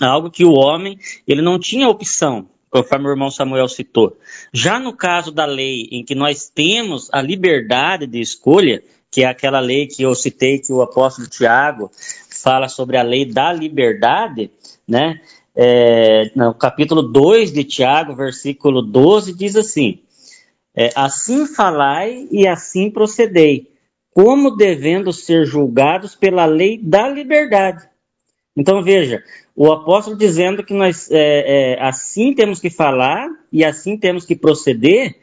algo que o homem ele não tinha opção, conforme o irmão Samuel citou. Já no caso da lei em que nós temos a liberdade de escolha, que é aquela lei que eu citei que o apóstolo Tiago fala sobre a lei da liberdade, né? É, no capítulo 2 de Tiago, versículo 12, diz assim: é, Assim falai e assim procedei, como devendo ser julgados pela lei da liberdade. Então veja, o apóstolo dizendo que nós é, é, assim temos que falar e assim temos que proceder,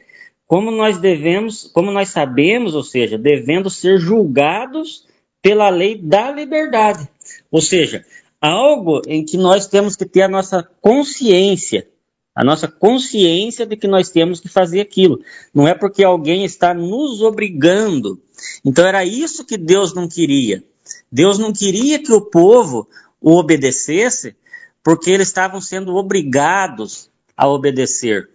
como nós devemos, como nós sabemos, ou seja, devendo ser julgados pela lei da liberdade. Ou seja, algo em que nós temos que ter a nossa consciência, a nossa consciência de que nós temos que fazer aquilo. Não é porque alguém está nos obrigando. Então era isso que Deus não queria. Deus não queria que o povo o obedecesse porque eles estavam sendo obrigados a obedecer.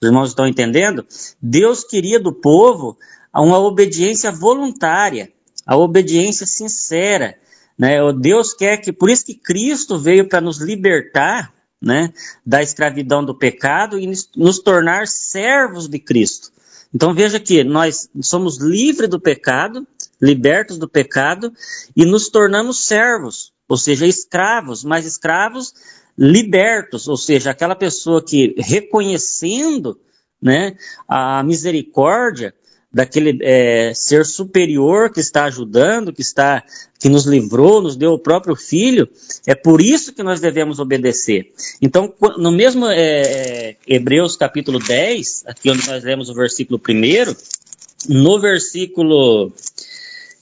Os irmãos estão entendendo? Deus queria do povo uma obediência voluntária a obediência sincera. Né? Deus quer que, por isso que Cristo veio para nos libertar né, da escravidão do pecado e nos tornar servos de Cristo. Então veja que nós somos livres do pecado, libertos do pecado e nos tornamos servos, ou seja, escravos, mas escravos libertos, ou seja, aquela pessoa que reconhecendo né, a misericórdia, daquele é, ser superior que está ajudando, que está que nos livrou, nos deu o próprio filho, é por isso que nós devemos obedecer. Então, no mesmo é, é Hebreus capítulo 10, aqui onde nós lemos o versículo 1, no versículo,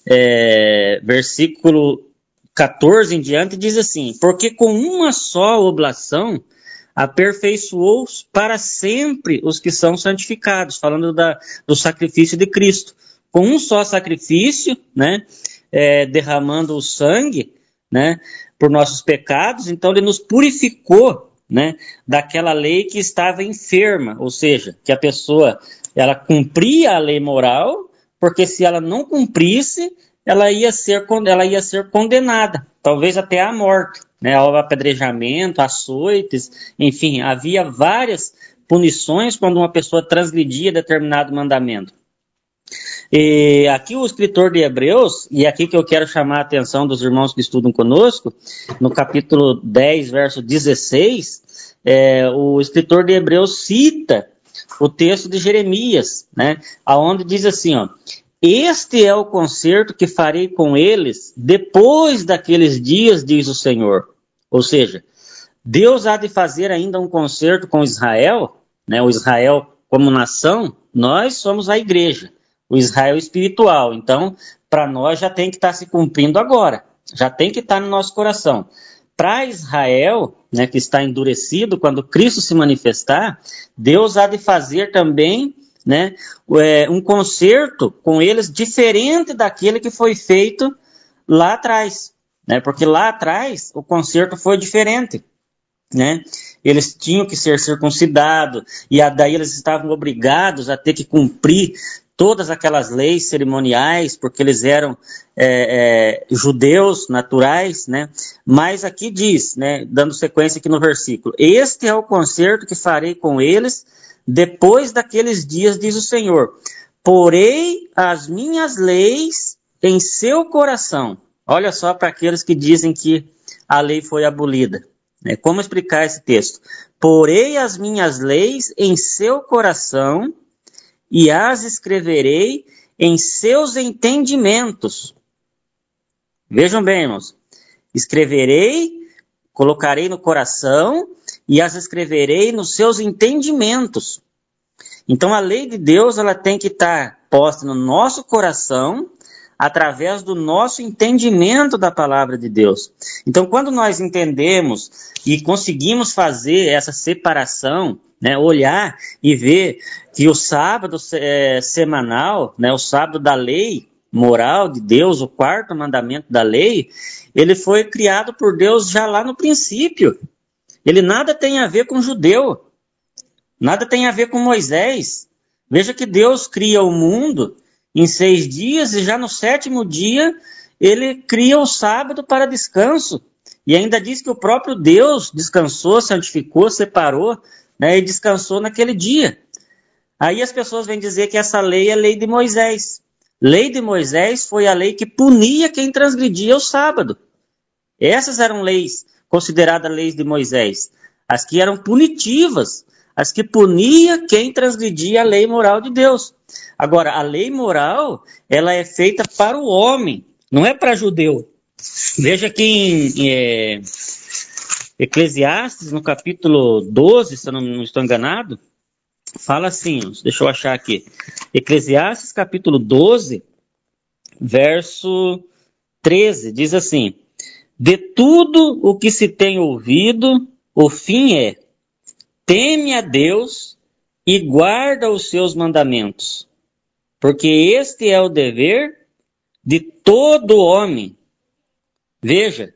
é, versículo 14 em diante diz assim: Porque com uma só oblação aperfeiçoou para sempre os que são santificados, falando da, do sacrifício de Cristo. Com um só sacrifício, né, é, derramando o sangue, né, por nossos pecados, então ele nos purificou, né, daquela lei que estava enferma, ou seja, que a pessoa ela cumpria a lei moral, porque se ela não cumprisse, ela ia ser, ela ia ser condenada, talvez até à morte né, ao apedrejamento, açoites, enfim, havia várias punições quando uma pessoa transgredia determinado mandamento. E aqui o escritor de Hebreus, e aqui que eu quero chamar a atenção dos irmãos que estudam conosco, no capítulo 10, verso 16, é, o escritor de Hebreus cita o texto de Jeremias, né, aonde diz assim, ó, este é o concerto que farei com eles depois daqueles dias, diz o Senhor. Ou seja, Deus há de fazer ainda um concerto com Israel, né? O Israel como nação, nós somos a igreja, o Israel espiritual. Então, para nós já tem que estar tá se cumprindo agora, já tem que estar tá no nosso coração. Para Israel, né, que está endurecido, quando Cristo se manifestar, Deus há de fazer também né, é, um concerto com eles diferente daquele que foi feito lá atrás, né, porque lá atrás o concerto foi diferente. Né? Eles tinham que ser circuncidados, e daí eles estavam obrigados a ter que cumprir todas aquelas leis cerimoniais, porque eles eram é, é, judeus naturais, né? Mas aqui diz, né, dando sequência aqui no versículo: Este é o concerto que farei com eles depois daqueles dias, diz o Senhor, porei as minhas leis em seu coração. Olha só para aqueles que dizem que a lei foi abolida. Né? Como explicar esse texto? Porei as minhas leis em seu coração e as escreverei em seus entendimentos. Vejam bem, irmãos. Escreverei, colocarei no coração e as escreverei nos seus entendimentos. Então a lei de Deus ela tem que estar posta no nosso coração através do nosso entendimento da palavra de Deus. Então quando nós entendemos e conseguimos fazer essa separação, né, olhar e ver que o sábado é, semanal, né, o sábado da lei moral de Deus, o quarto mandamento da lei, ele foi criado por Deus já lá no princípio. Ele nada tem a ver com judeu, nada tem a ver com Moisés. Veja que Deus cria o mundo em seis dias e já no sétimo dia ele cria o sábado para descanso. E ainda diz que o próprio Deus descansou, santificou, separou né, e descansou naquele dia. Aí as pessoas vêm dizer que essa lei é a lei de Moisés. Lei de Moisés foi a lei que punia quem transgredia o sábado. Essas eram leis consideradas leis de Moisés, as que eram punitivas, as que punia quem transgredia a lei moral de Deus. Agora, a lei moral, ela é feita para o homem, não é para judeu. Veja que em é, Eclesiastes, no capítulo 12, se eu não, não estou enganado, fala assim, deixa eu achar aqui. Eclesiastes, capítulo 12, verso 13, diz assim: de tudo o que se tem ouvido, o fim é: teme a Deus e guarda os seus mandamentos, porque este é o dever de todo homem. Veja,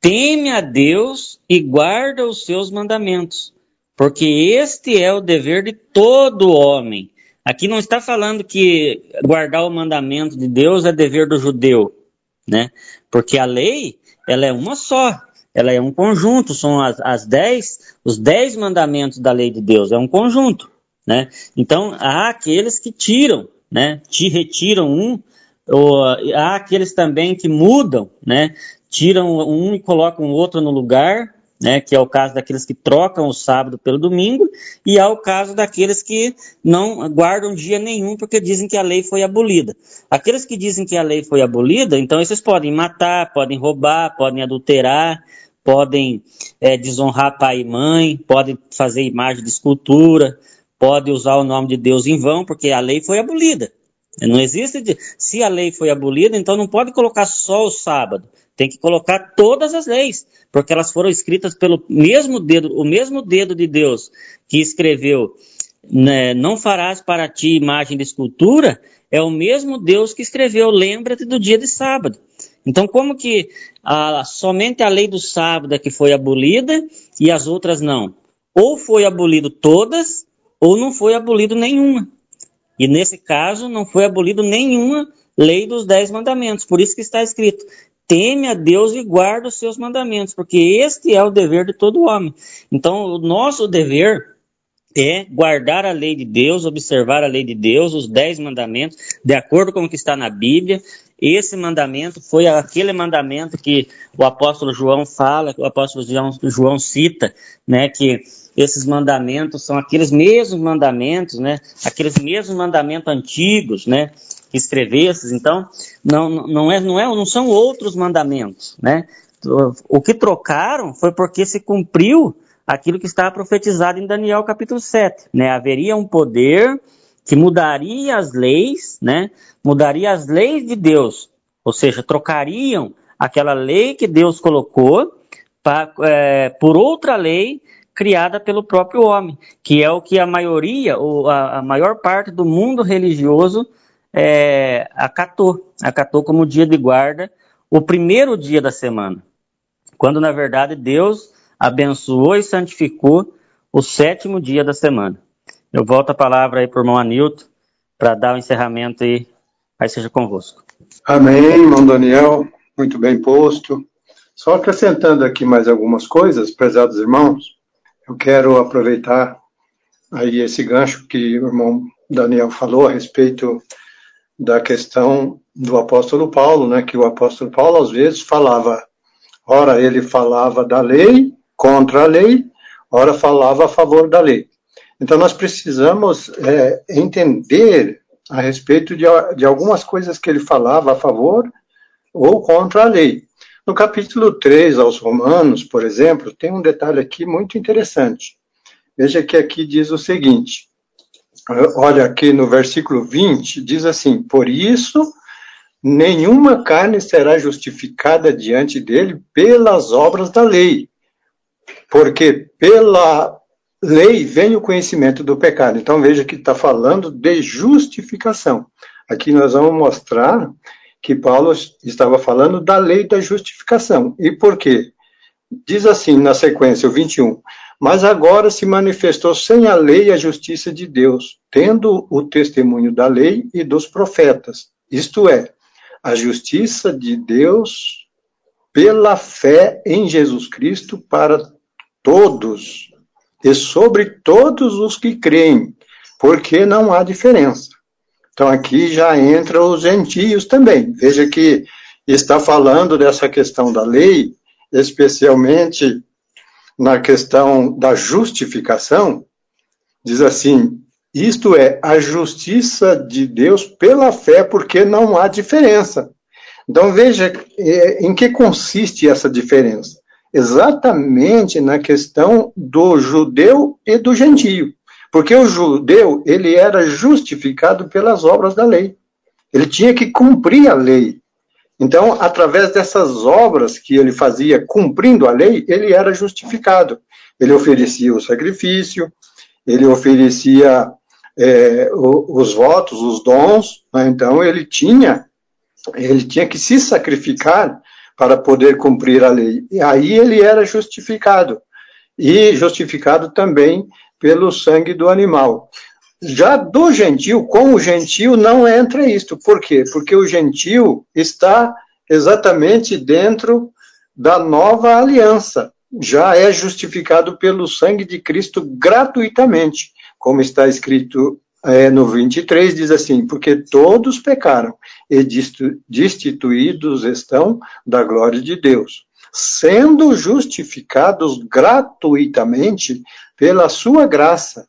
teme a Deus e guarda os seus mandamentos, porque este é o dever de todo homem. Aqui não está falando que guardar o mandamento de Deus é dever do judeu, né? Porque a lei ela é uma só. Ela é um conjunto, são as, as dez, os dez mandamentos da lei de Deus, é um conjunto, né? Então, há aqueles que tiram, né? Te retiram um, ou há aqueles também que mudam, né? Tiram um e colocam o outro no lugar, né, que é o caso daqueles que trocam o sábado pelo domingo, e há o caso daqueles que não guardam dia nenhum porque dizem que a lei foi abolida. Aqueles que dizem que a lei foi abolida, então esses podem matar, podem roubar, podem adulterar, podem é, desonrar pai e mãe, podem fazer imagem de escultura, podem usar o nome de Deus em vão, porque a lei foi abolida. Não existe. De... Se a lei foi abolida, então não pode colocar só o sábado tem que colocar todas as leis, porque elas foram escritas pelo mesmo dedo, o mesmo dedo de Deus que escreveu né, não farás para ti imagem de escultura, é o mesmo Deus que escreveu, lembra-te do dia de sábado. Então, como que a, somente a lei do sábado é que foi abolida e as outras não? Ou foi abolido todas, ou não foi abolido nenhuma. E nesse caso, não foi abolido nenhuma lei dos dez mandamentos. Por isso que está escrito: teme a Deus e guarda os seus mandamentos, porque este é o dever de todo homem. Então, o nosso dever é guardar a lei de Deus, observar a lei de Deus, os dez mandamentos, de acordo com o que está na Bíblia. Esse mandamento foi aquele mandamento que o apóstolo João fala, que o apóstolo João, João cita, né, que esses mandamentos são aqueles mesmos mandamentos, né, aqueles mesmos mandamentos antigos, né, que escrevesses. Então, não, não, é, não, é, não são outros mandamentos, né. O que trocaram foi porque se cumpriu aquilo que está profetizado em Daniel capítulo 7. Né? Haveria um poder que mudaria as leis, né? mudaria as leis de Deus, ou seja, trocariam aquela lei que Deus colocou pra, é, por outra lei criada pelo próprio homem, que é o que a maioria, ou a, a maior parte do mundo religioso é, acatou, acatou como dia de guarda o primeiro dia da semana, quando na verdade Deus abençoou e santificou o sétimo dia da semana. Eu volto a palavra aí para o irmão Anilton para dar o encerramento e aí seja convosco. Amém, irmão Daniel, muito bem posto. Só acrescentando aqui mais algumas coisas, prezados irmãos, eu quero aproveitar aí esse gancho que o irmão Daniel falou a respeito da questão do apóstolo Paulo, né, que o apóstolo Paulo às vezes falava, ora ele falava da lei, contra a lei, ora falava a favor da lei. Então nós precisamos é, entender a respeito de, de algumas coisas que ele falava a favor ou contra a lei. No capítulo 3 aos Romanos, por exemplo, tem um detalhe aqui muito interessante. Veja que aqui diz o seguinte: olha aqui no versículo 20, diz assim: Por isso, nenhuma carne será justificada diante dele pelas obras da lei, porque pela lei vem o conhecimento do pecado. Então veja que está falando de justificação. Aqui nós vamos mostrar que Paulo estava falando da lei da justificação. E por quê? Diz assim na sequência, o 21. Mas agora se manifestou sem a lei a justiça de Deus, tendo o testemunho da lei e dos profetas. Isto é, a justiça de Deus pela fé em Jesus Cristo para todos e sobre todos os que creem, porque não há diferença. Então aqui já entra os gentios também. Veja que está falando dessa questão da lei, especialmente na questão da justificação, diz assim: isto é a justiça de Deus pela fé, porque não há diferença. Então veja é, em que consiste essa diferença exatamente na questão do judeu e do gentio. Porque o judeu, ele era justificado pelas obras da lei. Ele tinha que cumprir a lei. Então, através dessas obras que ele fazia cumprindo a lei, ele era justificado. Ele oferecia o sacrifício, ele oferecia é, os votos, os dons, né? então ele tinha, ele tinha que se sacrificar para poder cumprir a lei. E aí ele era justificado. E justificado também pelo sangue do animal. Já do gentil, com o gentil não entra isto. Por quê? Porque o gentil está exatamente dentro da nova aliança. Já é justificado pelo sangue de Cristo gratuitamente, como está escrito é, no 23 diz assim: Porque todos pecaram e destituídos estão da glória de Deus, sendo justificados gratuitamente pela sua graça,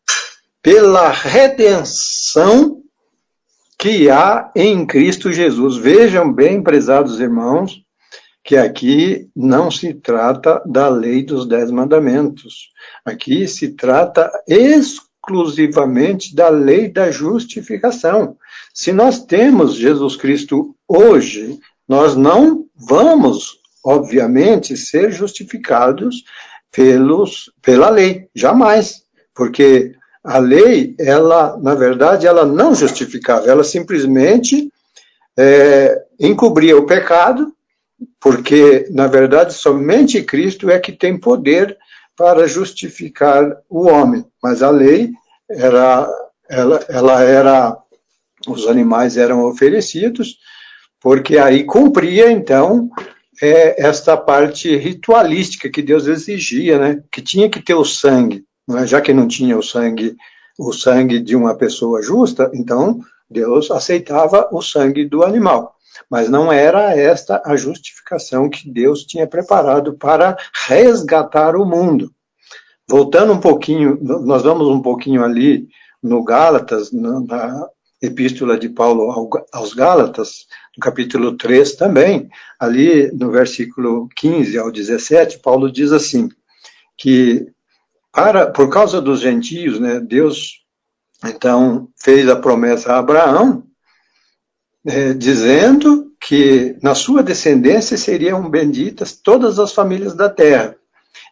pela redenção que há em Cristo Jesus. Vejam bem, prezados irmãos, que aqui não se trata da lei dos dez mandamentos. Aqui se trata exclusivamente da lei da justificação. Se nós temos Jesus Cristo hoje, nós não vamos obviamente, ser justificados pelos, pela lei, jamais, porque a lei, ela, na verdade, ela não justificava, ela simplesmente é, encobria o pecado, porque, na verdade, somente Cristo é que tem poder para justificar o homem, mas a lei era, ela, ela era, os animais eram oferecidos, porque aí cumpria, então, é, esta parte ritualística que Deus exigia, né? Que tinha que ter o sangue, é? já que não tinha o sangue, o sangue de uma pessoa justa, então Deus aceitava o sangue do animal. Mas não era esta a justificação que Deus tinha preparado para resgatar o mundo. Voltando um pouquinho, nós vamos um pouquinho ali no Gálatas, na epístola de Paulo aos Gálatas, no capítulo 3 também, ali no versículo 15 ao 17, Paulo diz assim, que para, por causa dos gentios, né, Deus então fez a promessa a Abraão, é, dizendo que na sua descendência seriam benditas todas as famílias da terra.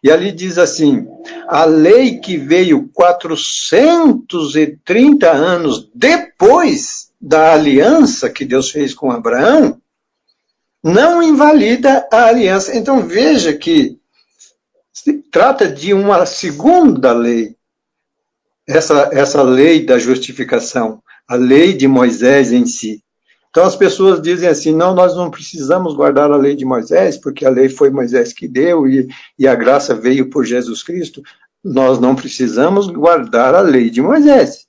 E ali diz assim: a lei que veio 430 anos depois da aliança que Deus fez com Abraão, não invalida a aliança. Então veja que se trata de uma segunda lei. Essa, essa lei da justificação, a lei de Moisés em si. Então as pessoas dizem assim: não, nós não precisamos guardar a lei de Moisés, porque a lei foi Moisés que deu e, e a graça veio por Jesus Cristo. Nós não precisamos guardar a lei de Moisés.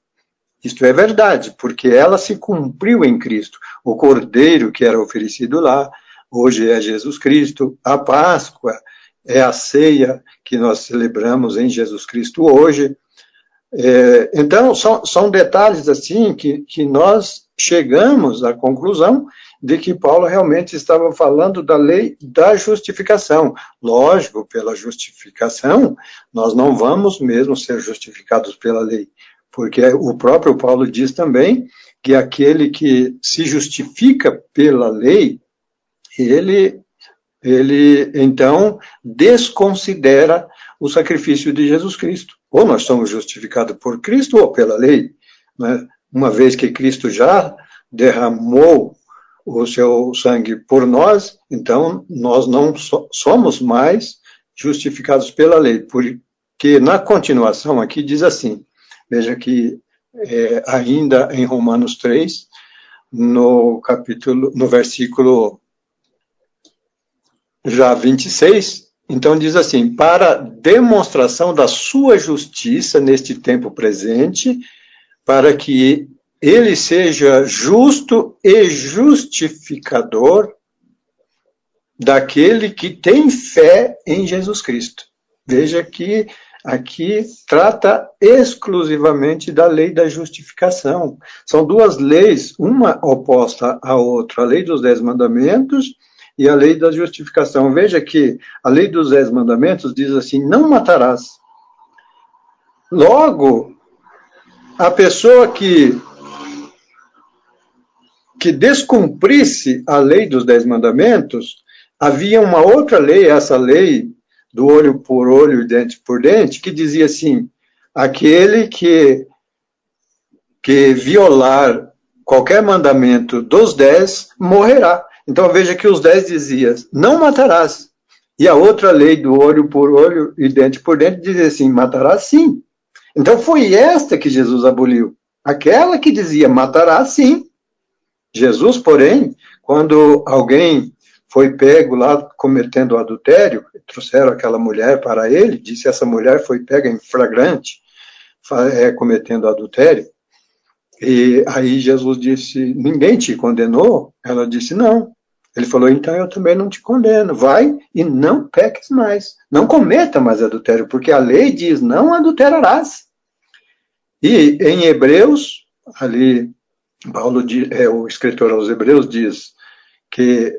Isto é verdade, porque ela se cumpriu em Cristo. O cordeiro que era oferecido lá, hoje é Jesus Cristo. A Páscoa é a ceia que nós celebramos em Jesus Cristo hoje. É, então, são, são detalhes assim que, que nós chegamos à conclusão de que Paulo realmente estava falando da lei da justificação. Lógico, pela justificação, nós não vamos mesmo ser justificados pela lei, porque o próprio Paulo diz também que aquele que se justifica pela lei, ele, ele então desconsidera o sacrifício de Jesus Cristo. Ou nós somos justificados por Cristo ou pela lei. Né? Uma vez que Cristo já derramou o seu sangue por nós, então nós não so somos mais justificados pela lei, porque na continuação aqui diz assim, veja que é, ainda em Romanos 3, no capítulo, no versículo já 26, então diz assim: para demonstração da sua justiça neste tempo presente, para que ele seja justo e justificador daquele que tem fé em Jesus Cristo. Veja que aqui trata exclusivamente da lei da justificação. São duas leis, uma oposta à outra, a lei dos dez mandamentos e a lei da justificação. Veja que a lei dos dez mandamentos diz assim: não matarás. Logo, a pessoa que que descumprisse a lei dos dez mandamentos, havia uma outra lei, essa lei do olho por olho e dente por dente, que dizia assim: aquele que, que violar qualquer mandamento dos dez morrerá. Então veja que os dez diziam: não matarás. E a outra lei do olho por olho e dente por dente dizia assim: matarás sim. Então foi esta que Jesus aboliu. Aquela que dizia matará sim. Jesus, porém, quando alguém foi pego lá cometendo adultério, trouxeram aquela mulher para ele, disse essa mulher foi pega em flagrante, é, cometendo adultério. E aí Jesus disse: Ninguém te condenou? Ela disse: Não. Ele falou: Então eu também não te condeno. Vai e não peques mais. Não cometa mais adultério, porque a lei diz: Não adulterarás. E em Hebreus, ali, Paulo, é, o escritor aos Hebreus diz que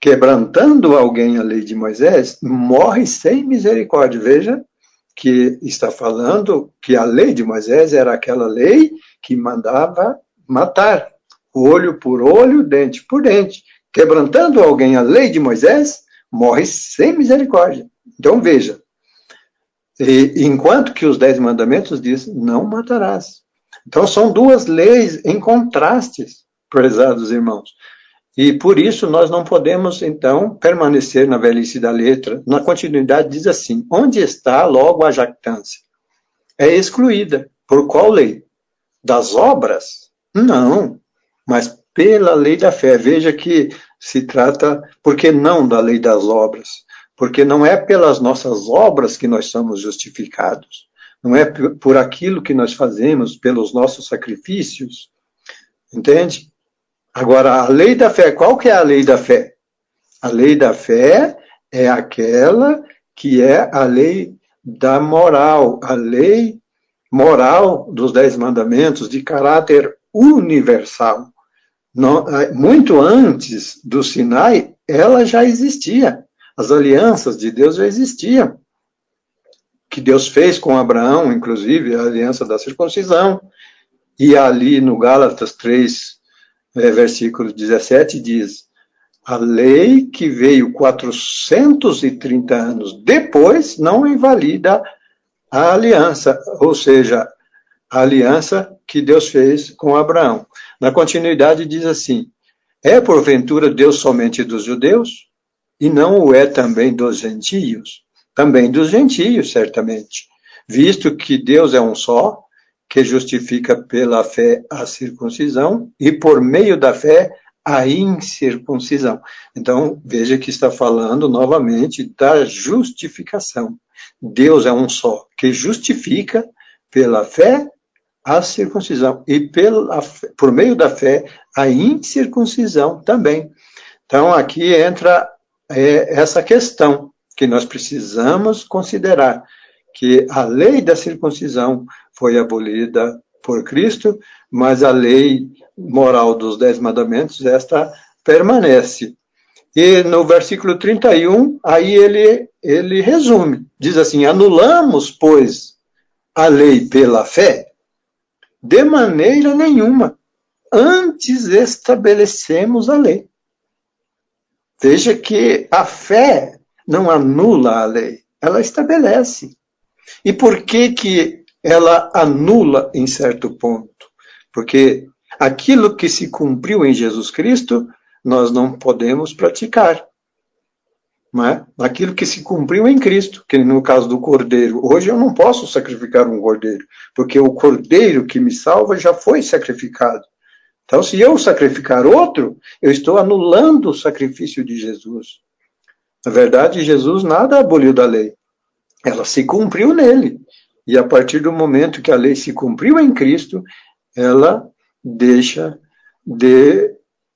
quebrantando alguém a lei de Moisés, morre sem misericórdia. Veja que está falando que a lei de Moisés era aquela lei que mandava matar, olho por olho, dente por dente. Quebrantando alguém a lei de Moisés, morre sem misericórdia. Então veja, enquanto que os dez mandamentos diz não matarás. Então são duas leis em contrastes, prezados irmãos. E por isso nós não podemos, então, permanecer na velhice da letra. Na continuidade diz assim: onde está logo a jactância? É excluída. Por qual lei? Das obras? Não, mas pela lei da fé. Veja que se trata, por que não da lei das obras? Porque não é pelas nossas obras que nós somos justificados. Não é por aquilo que nós fazemos, pelos nossos sacrifícios. Entende? Agora, a lei da fé, qual que é a lei da fé? A lei da fé é aquela que é a lei da moral, a lei moral dos dez mandamentos de caráter universal. Eh, muito antes do Sinai, ela já existia. As alianças de Deus já existiam. Que Deus fez com Abraão, inclusive, a aliança da circuncisão. E ali no Gálatas 3, é, versículo 17, diz: A lei que veio 430 anos depois não invalida a aliança, ou seja, a aliança que Deus fez com Abraão. Na continuidade diz assim: É porventura Deus somente dos judeus? E não o é também dos gentios? Também dos gentios, certamente. Visto que Deus é um só, que justifica pela fé a circuncisão e por meio da fé a incircuncisão. Então, veja que está falando novamente da justificação. Deus é um só, que justifica pela fé a circuncisão e pela, por meio da fé a incircuncisão também. Então, aqui entra é, essa questão que nós precisamos considerar que a lei da circuncisão foi abolida por Cristo, mas a lei moral dos dez mandamentos, esta permanece. E no versículo 31, aí ele, ele resume, diz assim, anulamos, pois, a lei pela fé? De maneira nenhuma. Antes estabelecemos a lei. Veja que a fé não anula a lei, ela estabelece. E por que que ela anula em certo ponto. Porque aquilo que se cumpriu em Jesus Cristo, nós não podemos praticar. É? Aquilo que se cumpriu em Cristo, que no caso do cordeiro, hoje eu não posso sacrificar um cordeiro, porque o cordeiro que me salva já foi sacrificado. Então, se eu sacrificar outro, eu estou anulando o sacrifício de Jesus. Na verdade, Jesus nada aboliu da lei. Ela se cumpriu nele. E a partir do momento que a lei se cumpriu em Cristo, ela deixa de,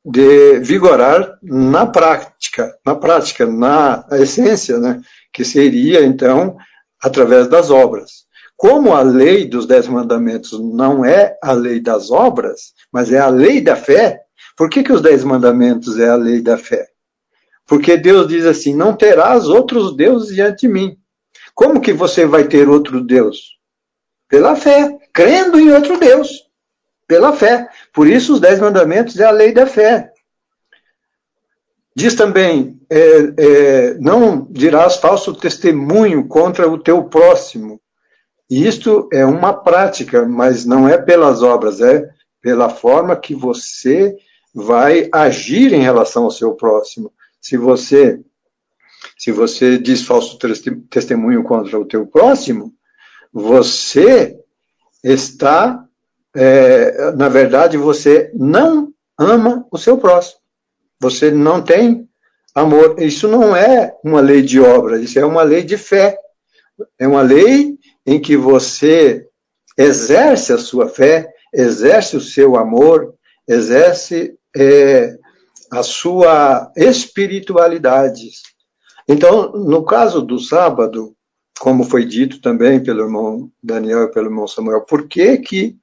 de vigorar na prática, na prática, na essência, né? que seria então através das obras. Como a lei dos dez mandamentos não é a lei das obras, mas é a lei da fé, por que, que os dez mandamentos é a lei da fé? Porque Deus diz assim: não terás outros deuses diante de mim. Como que você vai ter outro Deus? Pela fé, crendo em outro Deus. Pela fé. Por isso, os Dez Mandamentos é a lei da fé. Diz também: é, é, não dirás falso testemunho contra o teu próximo. E isto é uma prática, mas não é pelas obras, é pela forma que você vai agir em relação ao seu próximo. Se você se você diz falso testemunho contra o teu próximo, você está, é, na verdade, você não ama o seu próximo. Você não tem amor. Isso não é uma lei de obra, isso é uma lei de fé. É uma lei em que você exerce a sua fé, exerce o seu amor, exerce é, a sua espiritualidade. Então, no caso do sábado, como foi dito também pelo irmão Daniel e pelo irmão Samuel, por que que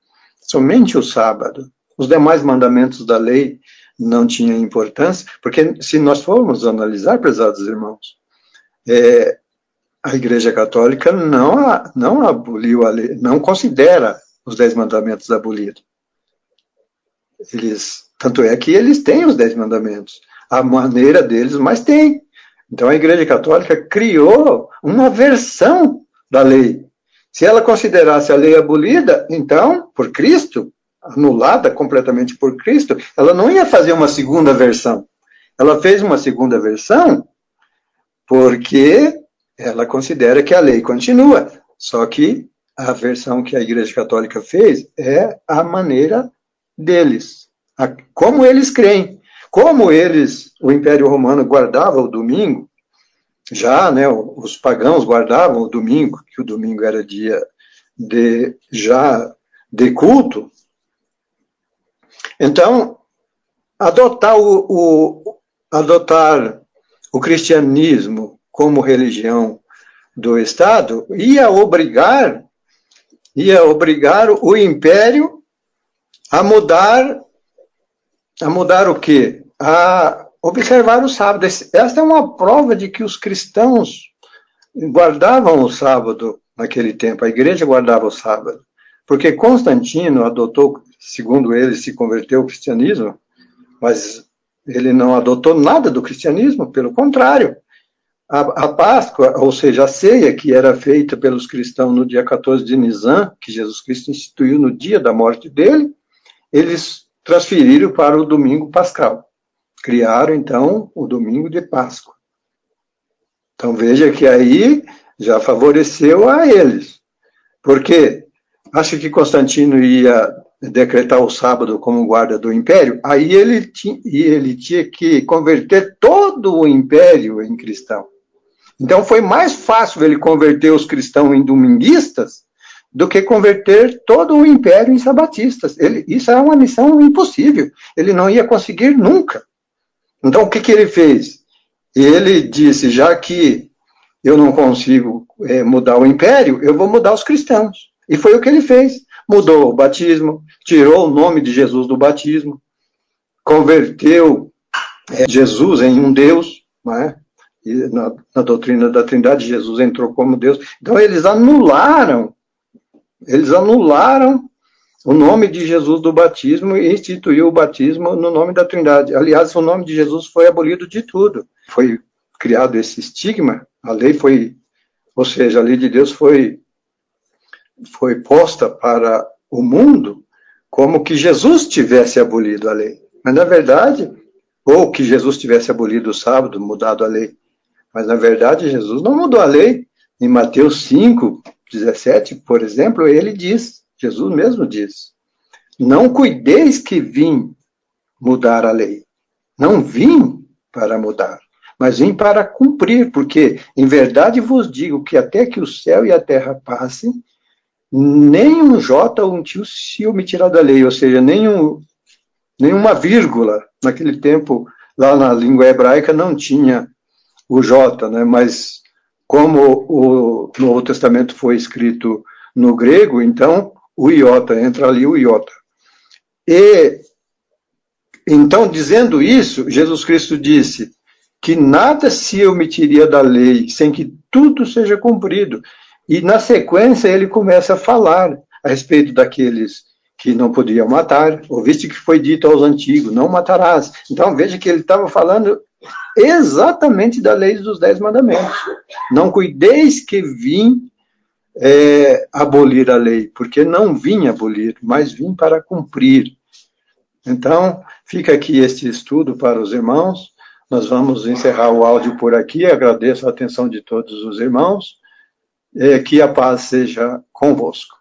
somente o sábado? Os demais mandamentos da lei não tinham importância, porque se nós formos analisar, prezados irmãos, é, a Igreja Católica não, não aboliu a lei, não considera os dez mandamentos abolidos. Eles, tanto é que eles têm os dez mandamentos, a maneira deles, mas tem Então a Igreja Católica criou uma versão da lei. Se ela considerasse a lei abolida, então, por Cristo, anulada completamente por Cristo, ela não ia fazer uma segunda versão. Ela fez uma segunda versão porque ela considera que a lei continua. Só que a versão que a Igreja Católica fez é a maneira deles, a, como eles creem. Como eles, o Império Romano guardava o domingo, já, né, os pagãos guardavam o domingo, que o domingo era dia de já de culto. Então, adotar o, o adotar o cristianismo como religião do Estado ia obrigar ia obrigar o império a mudar a mudar o quê? A observar o sábado. Esta é uma prova de que os cristãos guardavam o sábado naquele tempo. A igreja guardava o sábado. Porque Constantino adotou, segundo ele, se converteu ao cristianismo, mas ele não adotou nada do cristianismo, pelo contrário. A, a, Páscoa, ou seja, a ceia que era feita pelos cristãos no dia 14 de Nisan, que Jesus Cristo instituiu no dia da morte dele, eles transferiram para o domingo pascal. Criaram, então, o domingo de Páscoa. Então veja que aí já favoreceu a eles. Porque acho que Constantino ia decretar o sábado como guarda do império, aí ele, tinha, ele tinha que converter todo o império em cristão. Então foi mais fácil ele converter os cristãos em dominguistas do que converter todo o império em sabatistas. Ele, isso é uma missão impossível. Ele não ia conseguir nunca. Então o que, que ele fez? Ele disse: já que eu não consigo é, mudar o império, eu vou mudar os cristãos. E foi o que ele fez. Mudou o batismo, tirou o nome de Jesus do batismo, converteu é, Jesus em um Deus, é? na, na doutrina da Trindade, Jesus entrou como Deus. Então, eles anularam, eles anularam o nome de Jesus do batismo e instituiu o batismo no nome da Trindade. Aliás, o nome de Jesus foi abolido de tudo. Foi criado esse estigma, a lei foi, ou seja, a lei de Deus foi, foi posta para o mundo como que Jesus tivesse abolido a lei. Mas, na verdade, ou que Jesus tivesse abolido o sábado, mudado a lei. Mas, na verdade, Jesus não mudou a lei. Em Mateus 5, 17, por exemplo, ele diz, Jesus mesmo diz, não cuideis que vim mudar a lei. Não vim para mudar, mas vim para cumprir, porque em verdade vos digo que até que o céu e a terra passem, nem um ou um tio se omitirá da lei, ou seja, nenhum, nenhuma vírgula. Naquele tempo, lá na língua hebraica, não tinha o J, né? mas como o Novo Testamento foi escrito no grego, então o iota, entra ali o iota. E, então, dizendo isso, Jesus Cristo disse que nada se omitiria da lei sem que tudo seja cumprido. E na sequência ele começa a falar a respeito daqueles que não podiam matar. Ouviste que foi dito aos antigos, não matarás. Então veja que ele estava falando exatamente da lei dos dez mandamentos. Não cuideis que vim é, abolir a lei, porque não vim abolir, mas vim para cumprir. Então, fica aqui este estudo para os irmãos. Nós vamos encerrar o áudio por aqui. Agradeço a atenção de todos os irmãos. É, que a paz seja convosco.